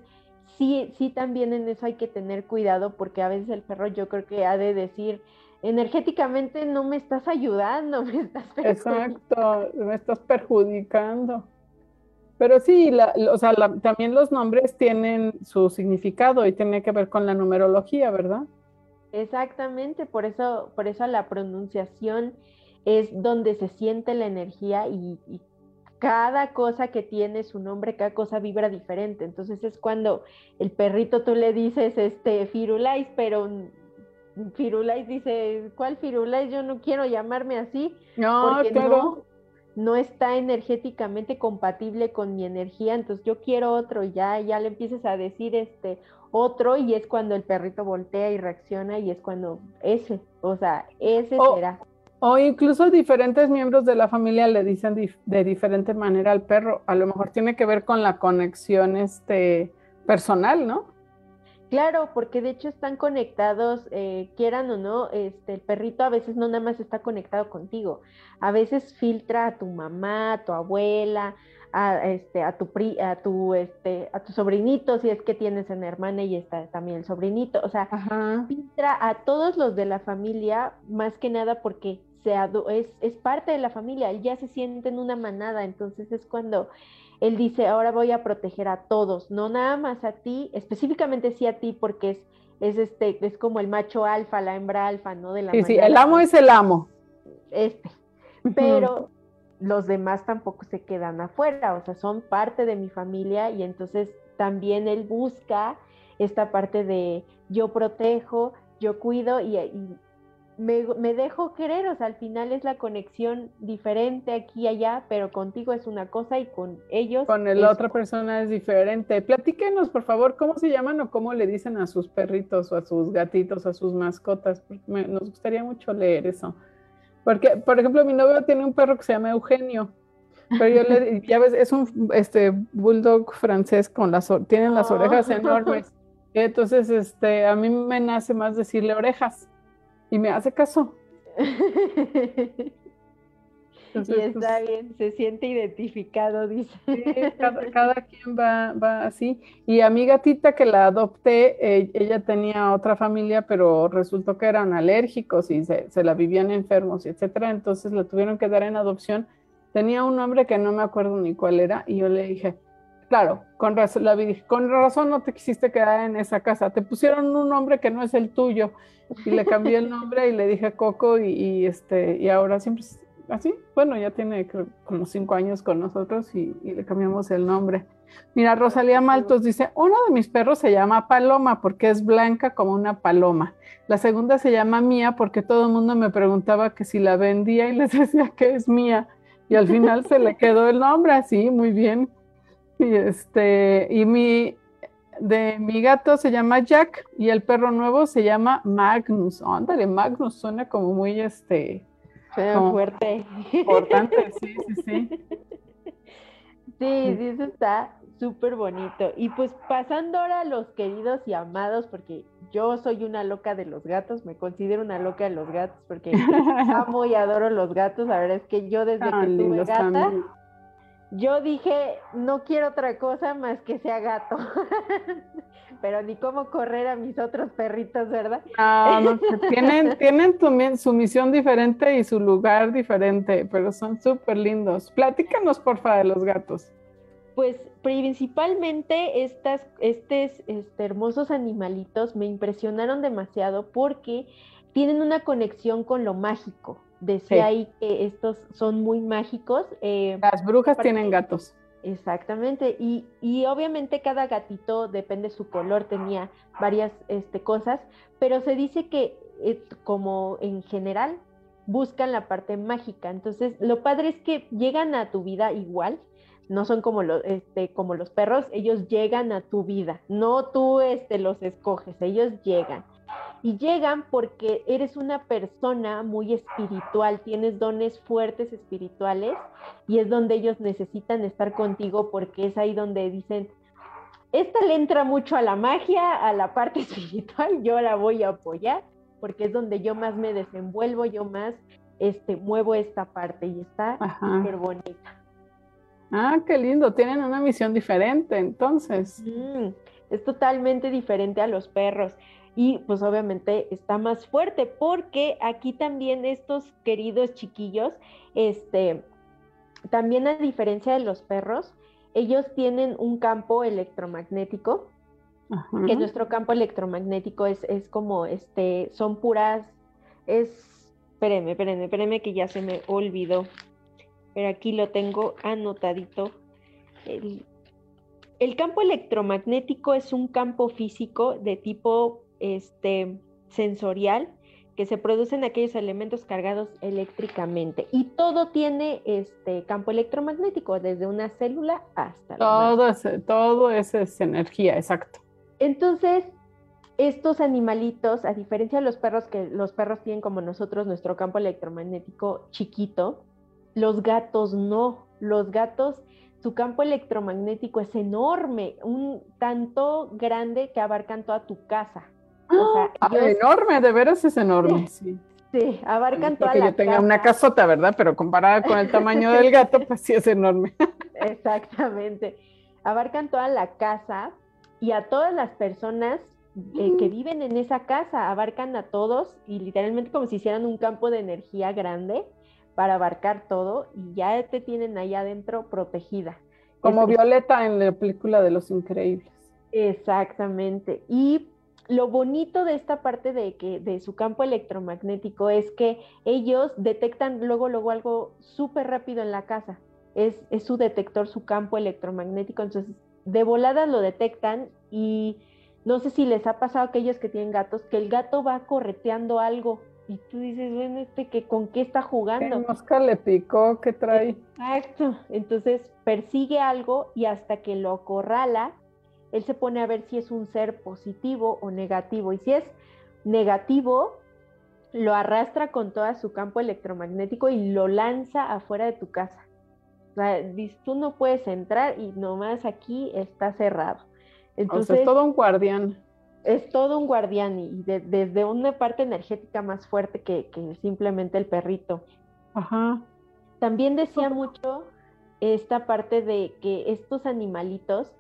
sí, sí también en eso hay que tener cuidado porque a veces el perro yo creo que ha de decir, energéticamente no me estás ayudando, me estás perjudicando. Exacto, me estás perjudicando. Pero sí, o sea, también los nombres tienen su significado y tiene que ver con la numerología, ¿verdad? Exactamente, por eso, por eso la pronunciación es donde se siente la energía y, y cada cosa que tiene su nombre, cada cosa vibra diferente. Entonces es cuando el perrito tú le dices, este, Firulais, pero Firulais dice, ¿cuál Firulais? Yo no quiero llamarme así. No, porque no, no está energéticamente compatible con mi energía, entonces yo quiero otro, ya, ya le empieces a decir este otro y es cuando el perrito voltea y reacciona y es cuando ese, o sea, ese será. O incluso diferentes miembros de la familia le dicen de diferente manera al perro. A lo mejor tiene que ver con la conexión este, personal, ¿no? Claro, porque de hecho están conectados, eh, quieran o no, este, el perrito a veces no nada más está conectado contigo, a veces filtra a tu mamá, a tu abuela, a, este, a tu pri, a tu, este, a tu sobrinito, si es que tienes una hermana y está también el sobrinito, o sea, filtra a todos los de la familia, más que nada porque es, es parte de la familia, él ya se siente en una manada, entonces es cuando él dice, ahora voy a proteger a todos, no nada más a ti, específicamente sí a ti, porque es, es este, es como el macho alfa, la hembra alfa, ¿no? De la sí, sí, el amo es el amo. Este, pero los demás tampoco se quedan afuera, o sea, son parte de mi familia y entonces también él busca esta parte de yo protejo, yo cuido y, me, dejo querer, o sea, al final es la conexión diferente aquí y allá, pero contigo es una cosa y con ellos. Con la otra persona es diferente. Platíquenos, por favor, cómo se llaman o cómo le dicen a sus perritos o a sus gatitos, a sus mascotas. nos gustaría mucho leer eso. Porque, por ejemplo, mi novio tiene un perro que se llama Eugenio. Pero yo le, ya ves, es un este bulldog francés con las tienen las orejas oh. enormes. Entonces, este, a mí me nace más decirle orejas y me hace caso. y está pues, bien, se siente identificado, dice. cada, quien va, va, así. Y a mi gatita que la adopté, eh, ella tenía otra familia, pero resultó que eran alérgicos y se, se, la vivían enfermos, etcétera. Entonces la tuvieron que dar en adopción. Tenía un nombre que no me acuerdo ni cuál era, y yo le dije, claro, con razón, la con razón no te quisiste quedar en esa casa. Te pusieron un nombre que no es el tuyo y le cambié el nombre y le dije Coco y, este y ahora siempre así. Bueno, ya tiene como cinco años con nosotros y, le cambiamos el nombre. Mira, Rosalía Maltos dice, uno de mis perros se llama Paloma porque es blanca como una paloma. La segunda se llama Mía porque todo el mundo me preguntaba que si la vendía y les decía que es mía. Y al final se le quedó el nombre así, muy bien. Y este, y mi, de mi gato se llama Jack y el perro nuevo se llama Magnus. Ándale, Magnus suena como muy este. fuerte. Importante, sí, sí, sí. Sí, sí, eso está súper bonito. Y pues pasando ahora a los queridos y amados, porque yo soy una loca de los gatos, me considero una loca de los gatos porque amo y adoro los gatos. La verdad es que yo desde que tuve gata, yo dije, no quiero otra cosa más que sea gato. Pero ni cómo correr a mis otros perritos, ¿verdad? No, no, tienen, tienen su misión diferente y su lugar diferente, pero son súper lindos. Platícanos, porfa, de los gatos. Pues principalmente estas, estos este, hermosos animalitos me impresionaron demasiado porque tienen una conexión con lo mágico. Decía ahí que estos son muy mágicos. Eh, Las brujas tienen gatos. Exactamente, y, y, obviamente cada gatito, depende de su color, tenía varias este, cosas, pero se dice que eh, como en general buscan la parte mágica. Entonces, lo padre es que llegan a tu vida igual, no son como, los este, como los perros, ellos llegan a tu vida, no tú este, los escoges, ellos llegan. Y llegan porque eres una persona muy espiritual, tienes dones fuertes espirituales y es donde ellos necesitan estar contigo porque es ahí donde dicen, esta le entra mucho a la magia, a la parte espiritual, yo la voy a apoyar porque es donde yo más me desenvuelvo, yo más este, muevo esta parte y está súper bonita. Ah, qué lindo, tienen una misión diferente entonces. es totalmente diferente a los perros y pues obviamente está más fuerte porque aquí también estos queridos chiquillos, este, también a diferencia de los perros, ellos tienen un campo electromagnético, que nuestro campo electromagnético es, es, como, este, son puras, es, espérenme, espérenme, espérenme que ya se me olvidó, pero aquí lo tengo anotadito. El, el campo electromagnético es un campo físico de tipo este, sensorial que se producen aquellos elementos cargados eléctricamente. Y todo tiene este campo electromagnético, desde una célula hasta... Todo, es, todo es, es energía, exacto. Entonces, estos animalitos, a diferencia de los perros, que los perros tienen como nosotros nuestro campo electromagnético chiquito, los gatos no. Los gatos su campo electromagnético es enorme, un tanto grande que abarcan toda tu casa. Ah, enorme, de veras es enorme, sí. Sí, abarcan toda la yo tenga una casota, ¿verdad? Pero comparada con el tamaño del gato, pues sí es enorme. Exactamente. Abarcan toda la casa y a todas las personas eh, que viven en esa casa, abarcan a todos y literalmente como si hicieran un campo de energía grande para abarcar todo y ya te tienen ahí adentro protegida. Como Violeta en la película de Los Increíbles. Exactamente. Y lo bonito de esta parte de que de su campo electromagnético es que ellos detectan luego luego algo súper rápido en la casa. Es, es, su detector, su campo electromagnético. Entonces, de volada lo detectan y no sé si les ha pasado a aquellos que tienen gatos, que el gato va correteando algo y tú dices, bueno, este que con qué está jugando. ¿Qué mosca le picó? ¿Qué trae? Exacto. Entonces persigue algo y hasta que lo acorrala, él se pone a ver si es un ser positivo o negativo. Y si es negativo, lo arrastra con todo su campo electromagnético y lo lanza afuera de tu casa. O sea, tú no puedes entrar y nomás aquí está cerrado. Entonces, es todo un guardián. Es todo un guardián y desde una parte energética más fuerte que, que simplemente el perrito. Ajá. También decía mucho esta parte de que estos animalitos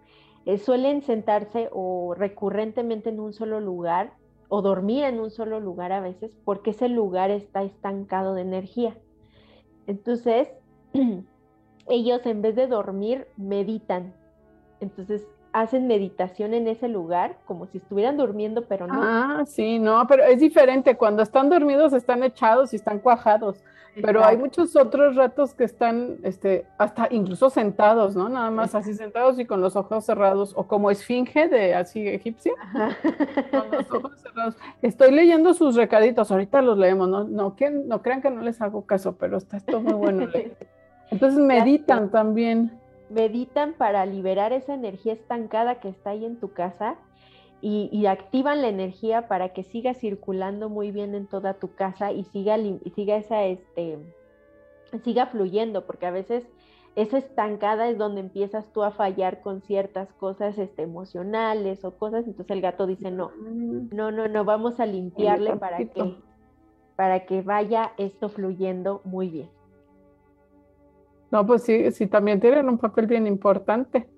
eh, suelen sentarse o recurrentemente en un solo lugar o dormir en un solo lugar a veces porque ese lugar está estancado de energía. Entonces, ellos en vez de dormir, meditan. Entonces, hacen meditación en ese lugar, como si estuvieran durmiendo, pero no. Ah, sí, no, pero es diferente. Cuando están dormidos están echados y están cuajados. Pero hay muchos otros ratos que están, este, hasta incluso sentados, ¿no? Nada más así sentados y con los ojos cerrados, o como esfinge de así egipcia, con los ojos cerrados. Estoy leyendo sus recaditos, ahorita los leemos, no, no, que, no crean que no les hago caso, pero está esto muy bueno. Entonces meditan también. Meditan para liberar esa energía estancada que está ahí en tu casa y, activan la energía para que siga circulando muy bien en toda tu casa y siga, siga esa, este, siga fluyendo, porque a veces esa estancada es donde empiezas tú a fallar con ciertas cosas este, emocionales o cosas, entonces el gato dice, no, mm. no, no, no, vamos a limpiarle para que, para que vaya esto fluyendo muy bien. No, pues sí, sí, también tienen un papel bien importante.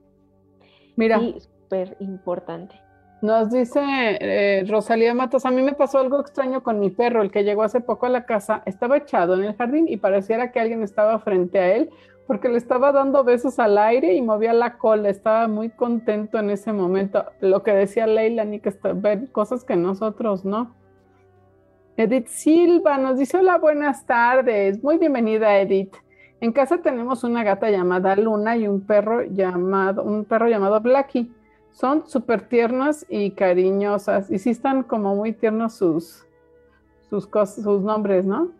Mira. Sí, súper importante. Nos dice eh, Rosalía Matos, a mí me pasó algo extraño con mi perro, el que llegó hace poco a la casa, estaba echado en el jardín y pareciera que alguien estaba frente a él porque le estaba dando besos al aire y movía la cola, estaba muy contento en ese momento. Lo que decía Leila, ni que ver cosas que nosotros no. Edith Silva nos dice, hola, buenas tardes, muy bienvenida Edith. En casa tenemos una gata llamada Luna y un perro llamado, un perro llamado Blackie son súper tiernas y cariñosas. Y sí están como muy tiernos sus, sus, sus nombres, ¿no?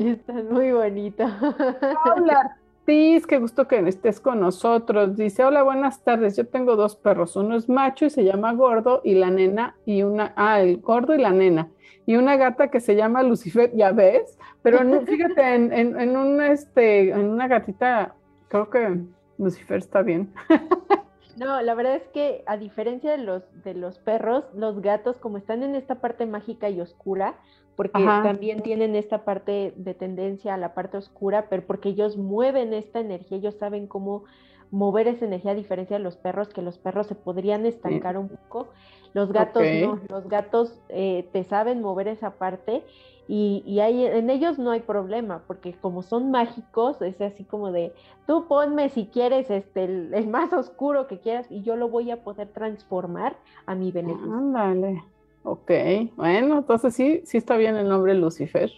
están muy bonitos. Hola, Artis, qué gusto que estés con nosotros. Dice, hola, buenas tardes. Yo tengo dos perros. Uno es macho y se llama Gordo y la nena y una, ah, el Gordo y la nena. Y una gata que se llama Lucifer, ya ves, pero fíjate, en, en, en, un, este, en una gatita, creo que Lucifer está bien. No, la verdad es que a diferencia de los, de los perros, los gatos como están en esta parte mágica y oscura, porque también tienen esta parte de tendencia a la parte oscura, pero porque ellos mueven esta energía, ellos saben cómo mover esa energía a diferencia de los perros, que los perros se podrían estancar un poco. Los gatos no, los gatos eh, te saben mover esa parte y, y en ellos no hay problema, porque como son mágicos, es así como de, tú ponme si quieres este, el, más oscuro que quieras y yo lo voy a poder transformar a mi beneficio. Ándale, ok, bueno, entonces sí, sí está bien el nombre Lucifer.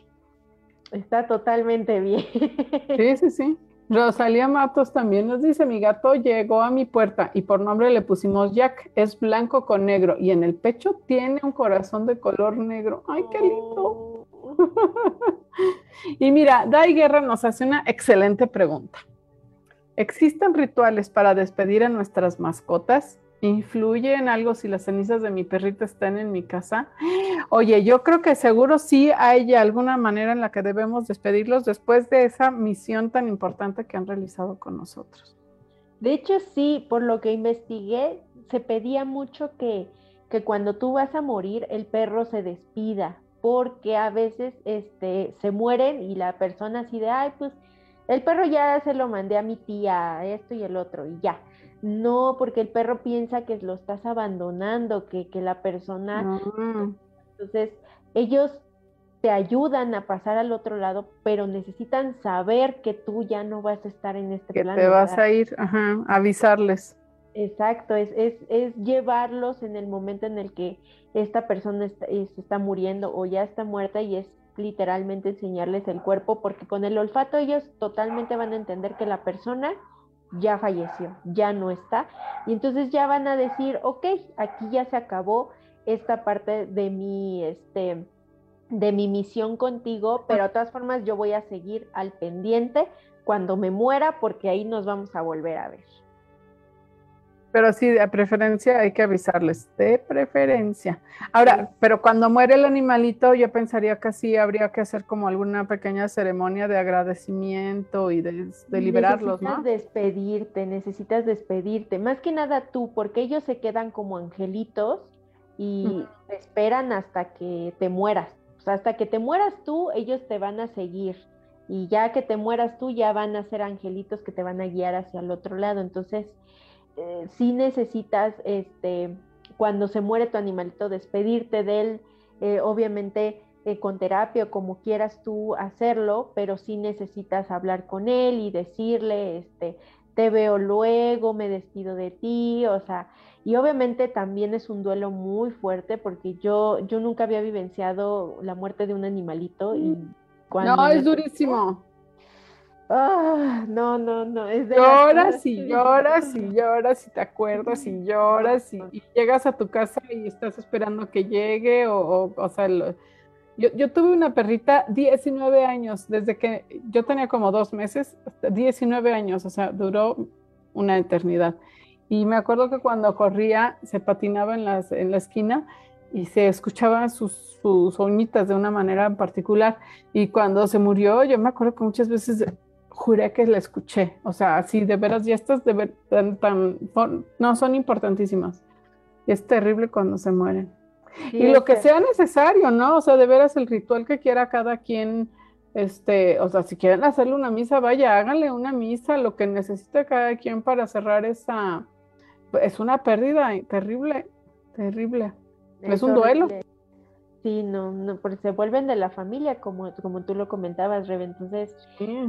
Está totalmente bien. Sí, sí, sí. Rosalía Matos también nos dice, mi gato llegó a mi puerta y por nombre le pusimos Jack, es blanco con negro y en el pecho tiene un corazón de color negro. ¡Ay, qué lindo! y mira, Dai Guerra nos hace una excelente pregunta. ¿Existen rituales para despedir a nuestras mascotas? ¿Influye en algo si las cenizas de mi perrito están en mi casa? Oye, yo creo que seguro sí hay alguna manera en la que debemos despedirlos después de esa misión tan importante que han realizado con nosotros. De hecho, sí, por lo que investigué, se pedía mucho que, que cuando tú vas a morir, el perro se despida, porque a veces este, se mueren y la persona así de, ay, pues el perro ya se lo mandé a mi tía, esto y el otro, y ya. No, porque el perro piensa que lo estás abandonando, que, que la persona... Entonces, ellos te ayudan a pasar al otro lado, pero necesitan saber que tú ya no vas a estar en este que Te vas a ir, ajá, avisarles. Exacto, es, es, es, llevarlos en el momento en el que esta persona está, está muriendo o ya está muerta y es literalmente enseñarles el cuerpo porque con el olfato ellos totalmente van a entender que la persona ya falleció, ya no está y entonces ya van a decir, ok, aquí ya se acabó esta parte de mi, este, de mi misión contigo, pero de todas formas yo voy a seguir al pendiente cuando me muera porque ahí nos vamos a volver a ver. Pero sí, de preferencia hay que avisarles, de preferencia. Ahora, pero cuando muere el animalito, yo pensaría que sí habría que hacer como alguna pequeña ceremonia de agradecimiento y de, liberarlos, necesitas despedirte, necesitas despedirte. Más que nada tú, porque ellos se quedan como angelitos y te esperan hasta que te mueras. O sea, hasta que te mueras tú, ellos te van a seguir. Y ya que te mueras tú, ya van a ser angelitos que te van a guiar hacia el otro lado. Entonces, eh, si necesitas, este, cuando se muere tu animalito, despedirte de él, eh, obviamente eh, con terapia o como quieras tú hacerlo, pero sí necesitas hablar con él y decirle, este, te veo luego, me despido de ti, o sea, y obviamente también es un duelo muy fuerte porque yo, yo nunca había vivenciado la muerte de un animalito y mm. cuando... No, es durísimo. Ah, no, no, no. Es de lloras y lloras y lloras y te acuerdas y lloras y, llegas a tu casa y estás esperando que llegue o, o, o sea, yo, yo, tuve una perrita 19 años, desde que yo tenía como dos meses, 19 años, o sea, duró una eternidad. Y me acuerdo que cuando corría se patinaba en, las, en la esquina y se escuchaban sus, sus uñitas de una manera en particular. Y cuando se murió, yo me acuerdo que muchas veces juré que la escuché. O sea, así de veras, ya estas de tan, tan, no son importantísimas. Es terrible cuando se mueren. y lo que sea necesario, ¿no? O sea, de veras el ritual que quiera cada quien, este, o sea, si quieren hacerle una misa, vaya, háganle una misa, lo que necesite cada quien para cerrar esa, es una pérdida terrible, terrible. Es, un duelo. Sí, no, no, porque se vuelven de la familia, como, como tú lo comentabas, Rebe. Entonces,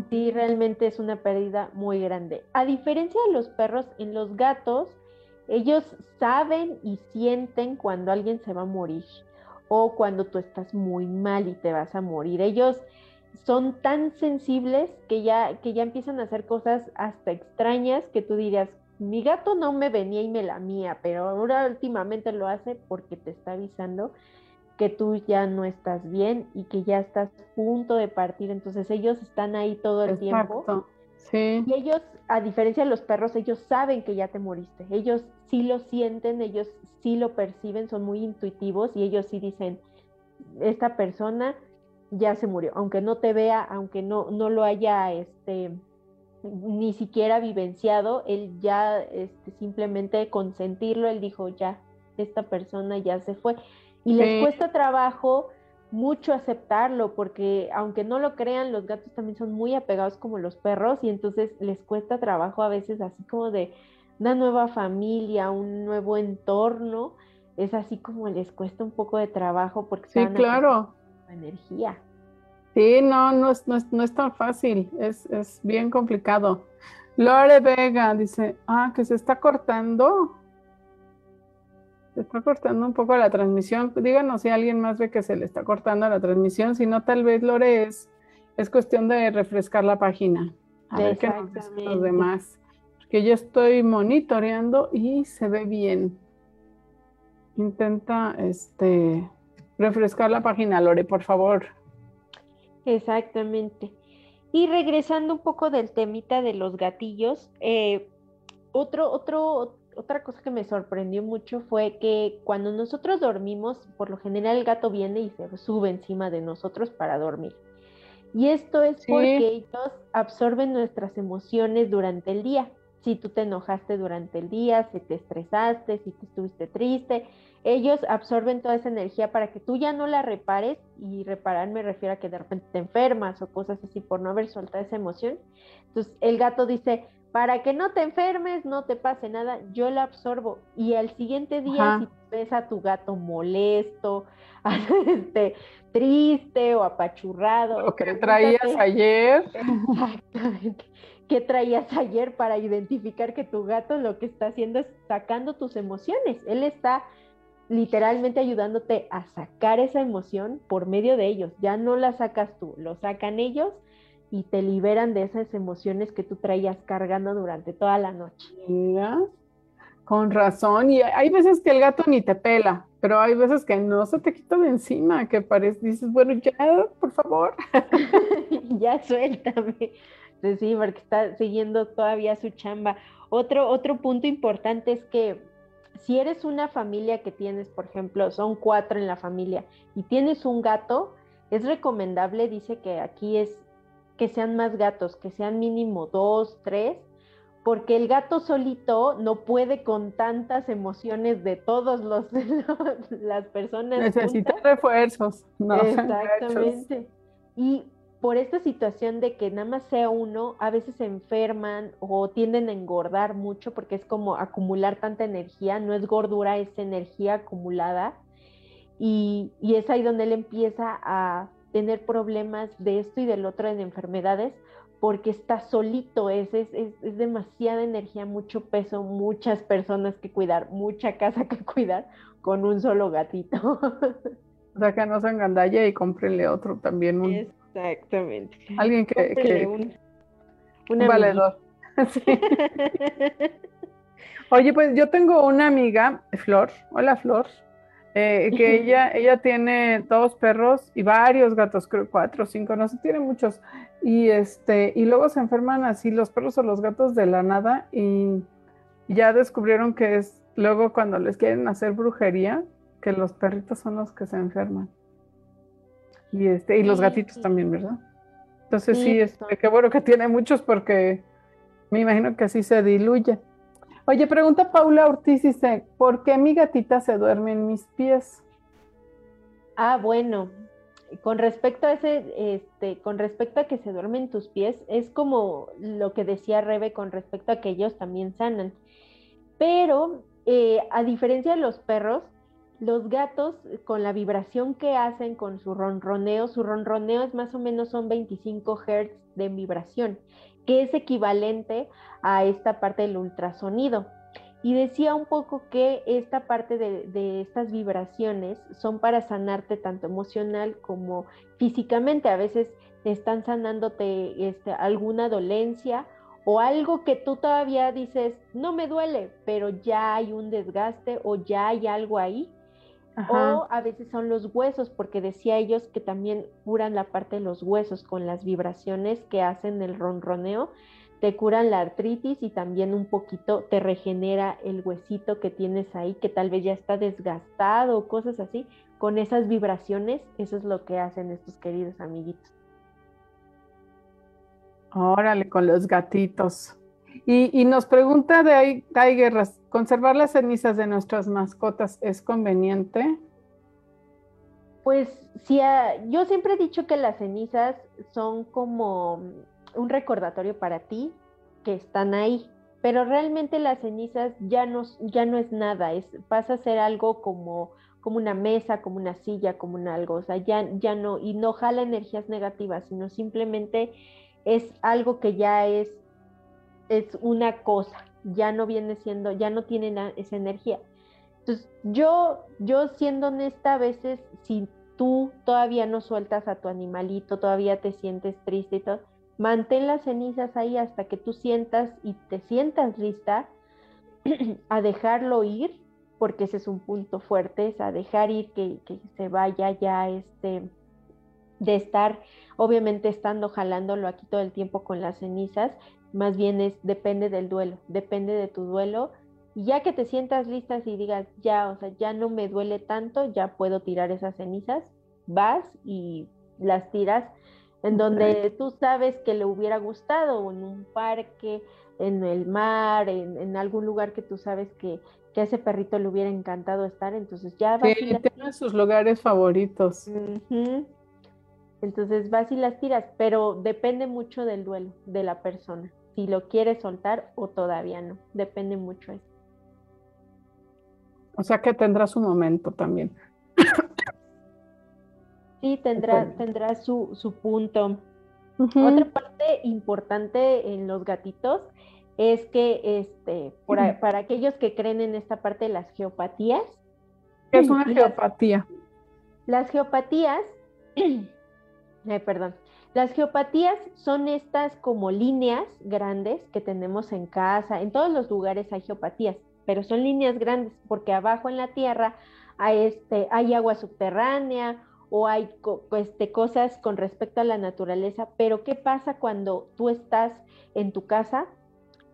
sí. realmente es una pérdida muy grande. A diferencia de los perros, en los gatos, ellos saben y sienten cuando alguien se va a morir o cuando tú estás muy mal y te vas a morir. Ellos son tan sensibles que ya, que ya empiezan a hacer cosas hasta extrañas que tú dirías, mi gato no me venía y me lamía, pero ahora últimamente lo hace porque te está avisando que tú ya no estás bien y que ya estás a punto de partir. Entonces ellos están ahí todo el tiempo. Sí. Y ellos, a diferencia de los perros, ellos saben que ya te moriste. Ellos sí lo sienten, ellos sí lo perciben, son muy intuitivos y ellos sí dicen, esta persona ya se murió, aunque no te vea, aunque no, no lo haya este, ni siquiera vivenciado, él ya este, simplemente consentirlo, él dijo, ya, esta persona ya se fue. Y les cuesta trabajo mucho aceptarlo, porque aunque no lo crean, los gatos también son muy apegados como los perros y entonces les cuesta trabajo a veces así como de una nueva familia, un nuevo entorno, es así como les cuesta un poco de trabajo porque sí, claro. energía. Sí, no, no es, no no es tan fácil, es, es bien complicado. Lore Vega dice, ah, que se está cortando. Se está cortando un poco la transmisión. Díganos si alguien más ve que se le está cortando la transmisión. Si no, tal vez Lore es, es cuestión de refrescar la página. A ver qué nos dicen los demás. Porque yo estoy monitoreando y se ve bien. Intenta este refrescar la página, Lore, por favor. Exactamente. Y regresando un poco del temita de los gatillos, eh, otro, otro, otra cosa que me sorprendió mucho fue que cuando nosotros dormimos, por lo general el gato viene y se sube encima de nosotros para dormir. Y esto es porque ellos absorben nuestras emociones durante el día. Si tú te enojaste durante el día, si te estresaste, si te estuviste triste, ellos absorben toda esa energía para que tú ya no la repares y reparar me refiero a que de repente te enfermas o cosas así por no haber soltado esa emoción. Entonces el gato dice, para que no te enfermes, no te pase nada, yo la absorbo y al siguiente día si ves a tu gato molesto, este, triste o apachurrado. Lo que traías ayer. Exactamente. ¿Qué traías ayer para identificar que tu gato lo que está haciendo es sacando tus emociones? Él está literalmente ayudándote a sacar esa emoción por medio de ellos. Ya no la sacas tú, lo sacan ellos y te liberan de esas emociones que tú traías cargando durante toda la noche. Mira, con razón. Y hay veces que el gato ni te pela, pero hay veces que no se te quita de encima, que parece, dices, bueno, ya, por favor. ya suéltame. Sí, porque está siguiendo todavía su chamba. Otro, otro punto importante es que si eres una familia que tienes, por ejemplo, son cuatro en la familia y tienes un gato, es recomendable, dice que aquí es que sean más gatos, que sean mínimo dos, tres, porque el gato solito no puede con tantas emociones de todos los las personas. Necesita refuerzos. Exactamente. Y por esta situación de que nada más sea uno, a veces se enferman o tienden a engordar mucho porque es como acumular tanta energía, no es gordura, es energía acumulada. Y, es ahí donde él empieza a, tener problemas de esto y del otro en enfermedades porque está solito, es, es, es, demasiada energía, mucho peso, muchas personas que cuidar, mucha casa que cuidar con un solo gatito. O sea, que no se engandalle y cómprenle otro también. Un, Exactamente. Alguien que... un, valedor. Oye, pues yo tengo una amiga, Flor. Hola, Flor. Eh, que ella, ella tiene dos perros y varios gatos, creo cuatro, cinco, no sé, tiene muchos. Y este, y luego se enferman así los perros o los gatos de la nada y ya descubrieron que es luego cuando les quieren hacer brujería, que los perritos son los que se enferman. Y este, y los gatitos también, ¿verdad? Entonces sí, este, qué bueno que tiene muchos porque me imagino que así se diluye. Oye, pregunta Paula Ortiz, dice, ¿por qué mi gatita se duerme en mis pies? Ah, bueno, con respecto a ese, este, con respecto a que se duerme en tus pies, es como lo que decía Rebe con respecto a que ellos también sanan. Pero eh, a diferencia de los perros, los gatos con la vibración que hacen con su ronroneo, su ronroneo es más o menos son 25 Hz de vibración que es equivalente a esta parte del ultrasonido. Y decía un poco que esta parte de, estas vibraciones son para sanarte tanto emocional como físicamente. A veces están sanándote este, alguna dolencia o algo que tú todavía dices, no me duele, pero ya hay un desgaste o ya hay algo ahí o a veces son los huesos, porque decía ellos que también curan la parte de los huesos con las vibraciones que hacen el ronroneo, te curan la artritis y también un poquito te regenera el huesito que tienes ahí, que tal vez ya está desgastado o cosas así. Con esas vibraciones, eso es lo que hacen estos queridos amiguitos. Órale, con los gatitos. Y, nos pregunta de ahí, Guerras, ¿conservar las cenizas de nuestras mascotas es conveniente? Pues sí, ah, yo siempre he dicho que las cenizas son como un recordatorio para ti que están ahí, pero realmente las cenizas ya no, ya no es nada, es, pasa a ser algo como, como una mesa, como una silla, como un algo, o sea, ya, ya no, y no jala energías negativas, sino simplemente es algo que ya es es una cosa, ya no viene siendo, ya no tiene esa energía. Entonces, yo, yo siendo honesta, a veces si tú todavía no sueltas a tu animalito, todavía te sientes triste y todo, mantén las cenizas ahí hasta que tú sientas y te sientas lista a dejarlo ir, porque ese es un punto fuerte, es a dejar ir que, que se vaya ya este de estar obviamente estando jalándolo aquí todo el tiempo con las cenizas, más bien es depende del duelo, depende de tu duelo. Y ya que te sientas lista y digas, ya, o sea, ya no me duele tanto, ya puedo tirar esas cenizas, vas y las tiras en donde tú sabes que le hubiera gustado, en un parque, en el mar, en, algún lugar que tú sabes que, que, a ese perrito le hubiera encantado estar, entonces ya vas. Sí, tiene sus lugares favoritos. Entonces vas y las tiras, pero depende mucho del duelo de la persona si lo quiere soltar o todavía no. Depende mucho eso. O sea que tendrá su momento también. Sí, tendrá, tendrá su, su punto. Otra parte importante en los gatitos es que este, para aquellos que creen en esta parte de las geopatías. ¿Qué es una geopatía? Las, geopatías, perdón, las geopatías son estas como líneas grandes que tenemos en casa, en todos los lugares hay geopatías, pero son líneas grandes porque abajo en la tierra hay, este, hay agua subterránea o hay este, cosas con respecto a la naturaleza, pero ¿qué pasa cuando tú estás en tu casa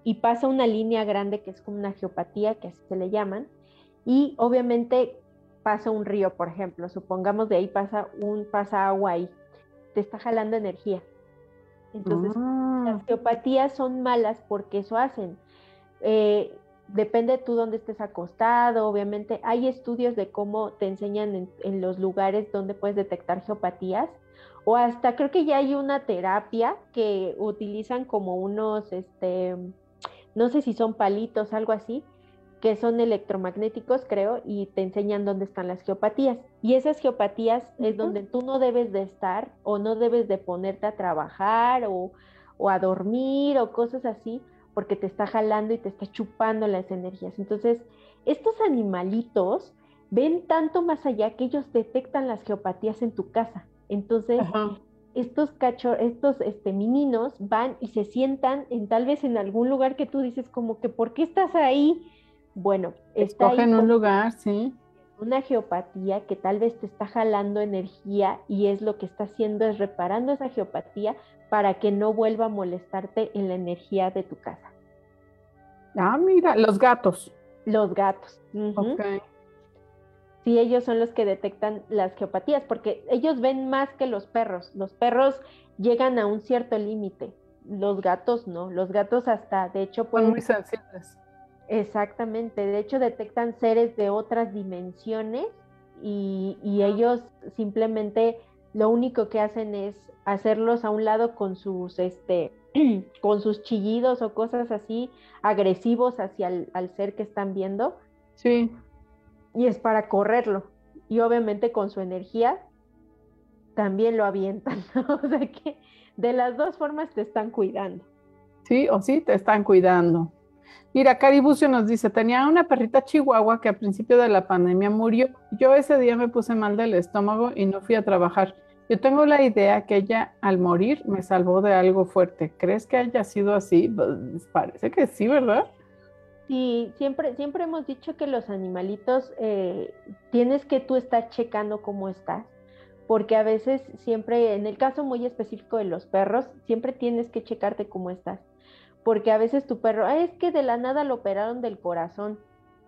y pasa una línea grande que es como una geopatía, que así se le llaman, y obviamente pasa un río, por ejemplo, supongamos de ahí pasa un pasa agua ahí te está jalando energía. Entonces, ah. las geopatías son malas porque eso hacen. Eh, depende tú dónde estés acostado, obviamente. Hay estudios de cómo te enseñan en, los lugares donde puedes detectar geopatías. O hasta creo que ya hay una terapia que utilizan como unos, este, no sé si son palitos, algo así, que son electromagnéticos, creo, y te enseñan dónde están las geopatías. Y esas geopatías es donde tú no debes de estar o no debes de ponerte a trabajar o, o, a dormir o cosas así, porque te está jalando y te está chupando las energías. Entonces, estos animalitos ven tanto más allá que ellos detectan las geopatías en tu casa. Entonces, estos cachor, estos este, meninos van y se sientan en tal vez en algún lugar que tú dices como que, ¿por qué estás ahí? Bueno, está en un lugar, sí. Una geopatía que tal vez te está jalando energía y es lo que está haciendo es reparando esa geopatía para que no vuelva a molestarte en la energía de tu casa. Ah, mira, los gatos. Los gatos. Sí, ellos son los que detectan las geopatías, porque ellos ven más que los perros. Los perros llegan a un cierto límite. Los gatos no. Los gatos hasta, de hecho, pueden... Son muy sensibles. Exactamente. De hecho, detectan seres de otras dimensiones y, y ellos simplemente lo único que hacen es hacerlos a un lado con sus, este, con sus chillidos o cosas así agresivos hacia el al ser que están viendo. Sí. Y es para correrlo. Y obviamente con su energía también lo avientan. o sea que de las dos formas te están cuidando. Sí, o sí, te están cuidando. Mira, Caribucio nos dice, tenía una perrita chihuahua que a principio de la pandemia murió. Yo ese día me puse mal del estómago y no fui a trabajar. Yo tengo la idea que ella al morir me salvó de algo fuerte. ¿Crees que haya sido así? Pues parece que sí, ¿verdad? Sí, siempre, siempre hemos dicho que los animalitos eh, tienes que tú estar checando cómo estás, porque a veces siempre, en el caso muy específico de los perros, siempre tienes que checarte cómo estás, porque a veces tu perro, es que de la nada lo operaron del corazón,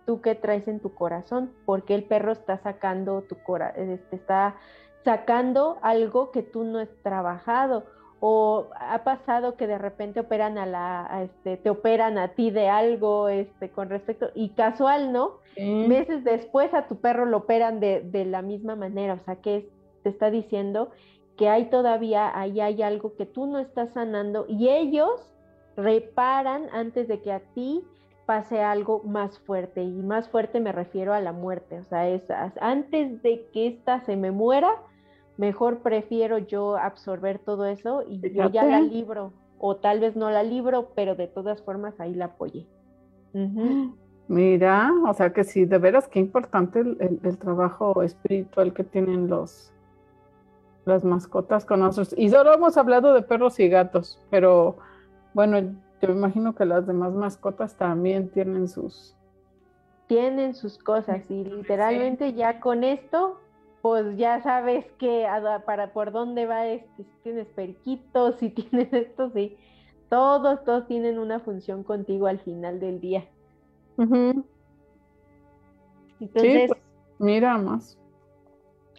tú qué traes en tu corazón, porque el perro está sacando tu corazón, este, está sacando algo que tú no has trabajado. O ha pasado que de repente operan a la, este, te operan a ti de algo, este, con respecto, y casual, ¿no? Meses después a tu perro lo operan de, de la misma manera, o sea que te está diciendo que hay todavía, ahí hay algo que tú no estás sanando y ellos reparan antes de que a ti pase algo más fuerte y más fuerte me refiero a la muerte, o sea, es antes de que ésta se me muera, mejor prefiero yo absorber todo eso y yo ya la libro, o tal vez no la libro, pero de todas formas ahí la apoyé. Mira, o sea que sí, de veras qué importante el, trabajo espiritual que tienen los las mascotas con nosotros. Y solo hemos hablado de perros y gatos, pero bueno, yo me imagino que las demás mascotas también tienen sus tienen sus cosas y literalmente ya con esto pues ya sabes que para por dónde va este, si tienes periquitos, si tienes esto, sí. Todos, todos tienen una función contigo al final del día. Entonces, pues, mira más.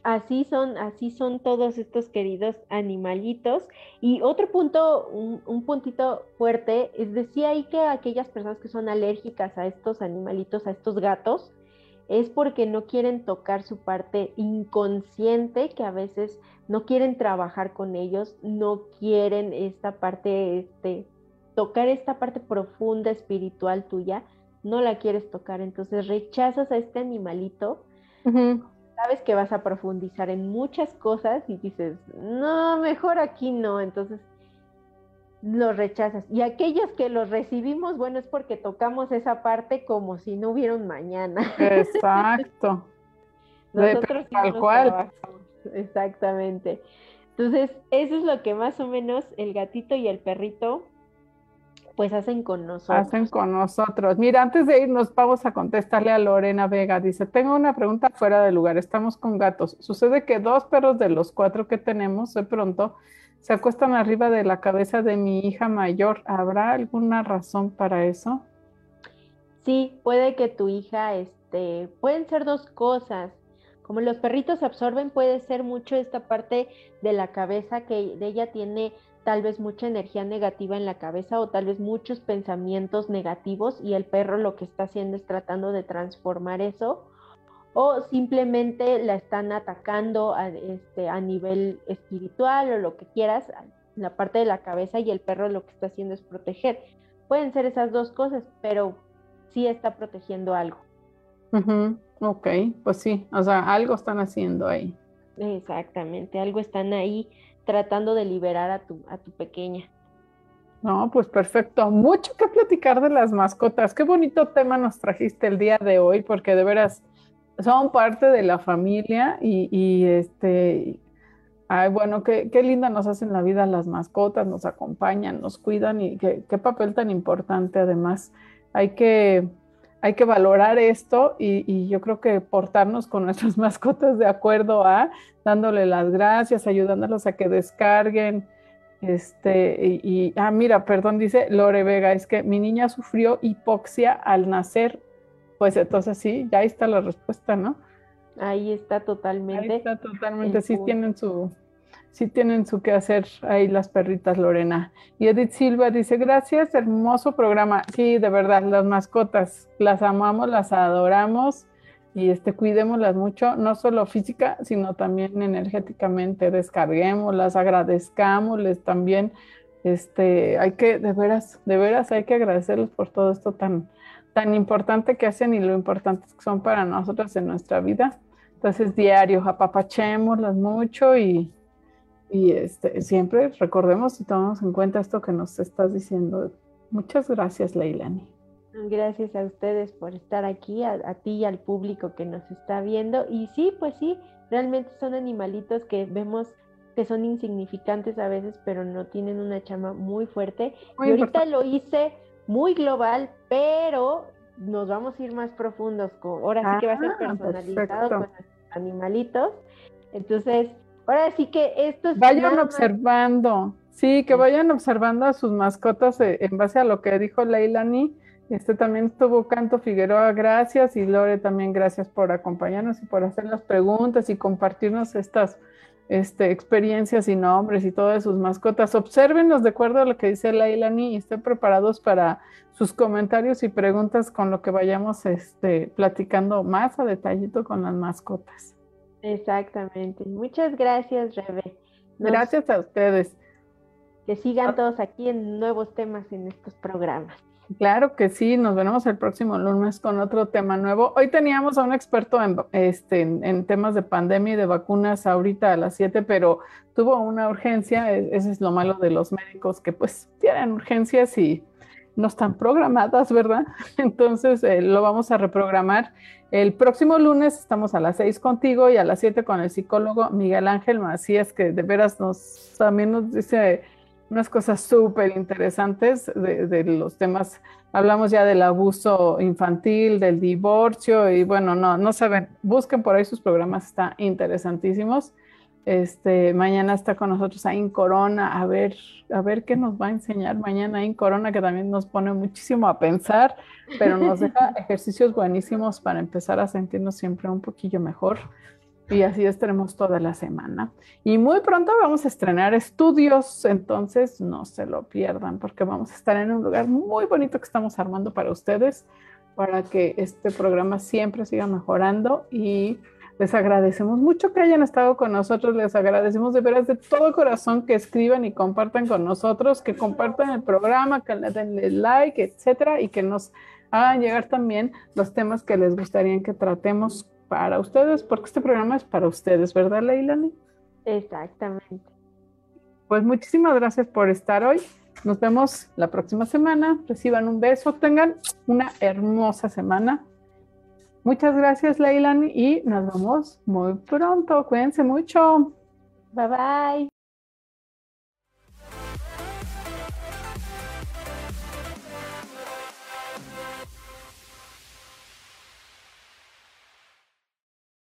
Así son, así son todos estos queridos animalitos. Y otro punto, un, un puntito fuerte, es decir ahí que aquellas personas que son alérgicas a estos animalitos, a estos gatos, es porque no quieren tocar su parte inconsciente, que a veces no quieren trabajar con ellos, no quieren esta parte, este, tocar esta parte profunda espiritual tuya, no la quieres tocar, entonces rechazas a este animalito, sabes que vas a profundizar en muchas cosas y dices, no, mejor aquí no, entonces los rechazas. Y aquellos que los recibimos, bueno, es porque tocamos esa parte como si no hubiera un mañana. Exacto. Nosotros tal cual. Exactamente. Entonces, eso es lo que más o menos el gatito y el perrito pues hacen con nosotros. Hacen con nosotros. Mira, antes de irnos, vamos a contestarle a Lorena Vega. Dice, tengo una pregunta fuera de lugar. Estamos con gatos. Sucede que dos perros de los cuatro que tenemos de pronto se acuestan arriba de la cabeza de mi hija mayor. ¿Habrá alguna razón para eso? Sí, puede que tu hija, este, pueden ser dos cosas. Como los perritos absorben, puede ser mucho esta parte de la cabeza que de ella tiene tal vez mucha energía negativa en la cabeza o tal vez muchos pensamientos negativos y el perro lo que está haciendo es tratando de transformar eso o simplemente la están atacando a, este, a nivel espiritual o lo que quieras, la parte de la cabeza y el perro lo que está haciendo es proteger. Pueden ser esas dos cosas, pero sí está protegiendo algo. Ok, pues sí, o sea, algo están haciendo ahí. Exactamente, algo están ahí tratando de liberar a tu, a tu pequeña. No, pues perfecto. Mucho que platicar de las mascotas. Qué bonito tema nos trajiste el día de hoy, porque de veras son parte de la familia y, este, ay, bueno, qué, qué, linda nos hacen la vida las mascotas, nos acompañan, nos cuidan y qué, qué papel tan importante además. Hay que, hay que valorar esto y, y, yo creo que portarnos con nuestras mascotas de acuerdo a dándole las gracias, ayudándolos a que descarguen, este, y, ah, mira, perdón, dice Lore Vega, es que mi niña sufrió hipoxia al nacer. Pues entonces sí, ya está la respuesta, ¿no? Ahí está totalmente. Ahí está totalmente, sí tienen su, sí tienen su que hacer ahí las perritas, Lorena. Y Edith Silva dice, gracias, hermoso programa. Sí, de verdad, las mascotas, las amamos, las adoramos y este, cuidémoslas mucho, no solo física, sino también energéticamente, descarguémoslas, agradezcámosles también, este, hay que, de veras, de veras hay que agradecerles por todo esto tan, tan importante que hacen y lo importante que son para nosotros en nuestra vida. Entonces, diario, apapachémoslas mucho y, y este, siempre recordemos y tomamos en cuenta esto que nos estás diciendo. Muchas gracias, Leilani. Gracias a ustedes por estar aquí, a, ti y al público que nos está viendo. Y sí, pues sí, realmente son animalitos que vemos que son insignificantes a veces, pero no tienen una chama muy fuerte. y ahorita lo hice muy global, pero nos vamos a ir más profundos. Con, ahora sí que va a ser ah, personalizado con los animalitos. Entonces, ahora sí que estos... Vayan observando. Sí, que vayan observando a sus mascotas eh, en base a lo que dijo Leilani este también estuvo Canto Figueroa, gracias, y Lore también gracias por acompañarnos y por hacer las preguntas y compartirnos estas este, experiencias y nombres y todas sus mascotas. Obsérvenos de acuerdo a lo que dice Lailani y estén preparados para sus comentarios y preguntas con lo que vayamos este, platicando más a detallito con las mascotas. Exactamente. Muchas gracias, Rebe. Gracias a ustedes. Que sigan todos aquí en nuevos temas en estos programas. Claro que sí, nos veremos el próximo lunes con otro tema nuevo. Hoy teníamos a un experto en, este, en, temas de pandemia y de vacunas ahorita a las 7, pero tuvo una urgencia, e, ese es lo malo de los médicos, que pues tienen urgencias y no están programadas, ¿verdad? Entonces eh, lo vamos a reprogramar. El próximo lunes estamos a las 6 contigo y a las 7 con el psicólogo Miguel Ángel Macías, que de veras nos también nos dice unas cosas súper interesantes de, los temas. Hablamos ya del abuso infantil, del divorcio y bueno, no, no saben, busquen por ahí sus programas, están interesantísimos. Este, mañana está con nosotros ahí en Corona, a ver, a ver qué nos va a enseñar mañana en Corona, que también nos pone muchísimo a pensar, pero nos deja ejercicios buenísimos para empezar a sentirnos siempre un poquillo mejor. Y así estaremos toda la semana. Y muy pronto vamos a estrenar estudios, entonces no se lo pierdan porque vamos a estar en un lugar muy bonito que estamos armando para ustedes, para que este programa siempre siga mejorando y les agradecemos mucho que hayan estado con nosotros, les agradecemos de veras de todo corazón que escriban y compartan con nosotros, que compartan el programa, que le den like, etcétera, y que nos hagan llegar también los temas que les gustaría que tratemos para ustedes, porque este programa es para ustedes, ¿verdad, Leilani? Exactamente. Pues muchísimas gracias por estar hoy. Nos vemos la próxima semana. Reciban un beso, tengan una hermosa semana. Muchas gracias, Leilani, y nos vemos muy pronto. Cuídense mucho. Bye bye.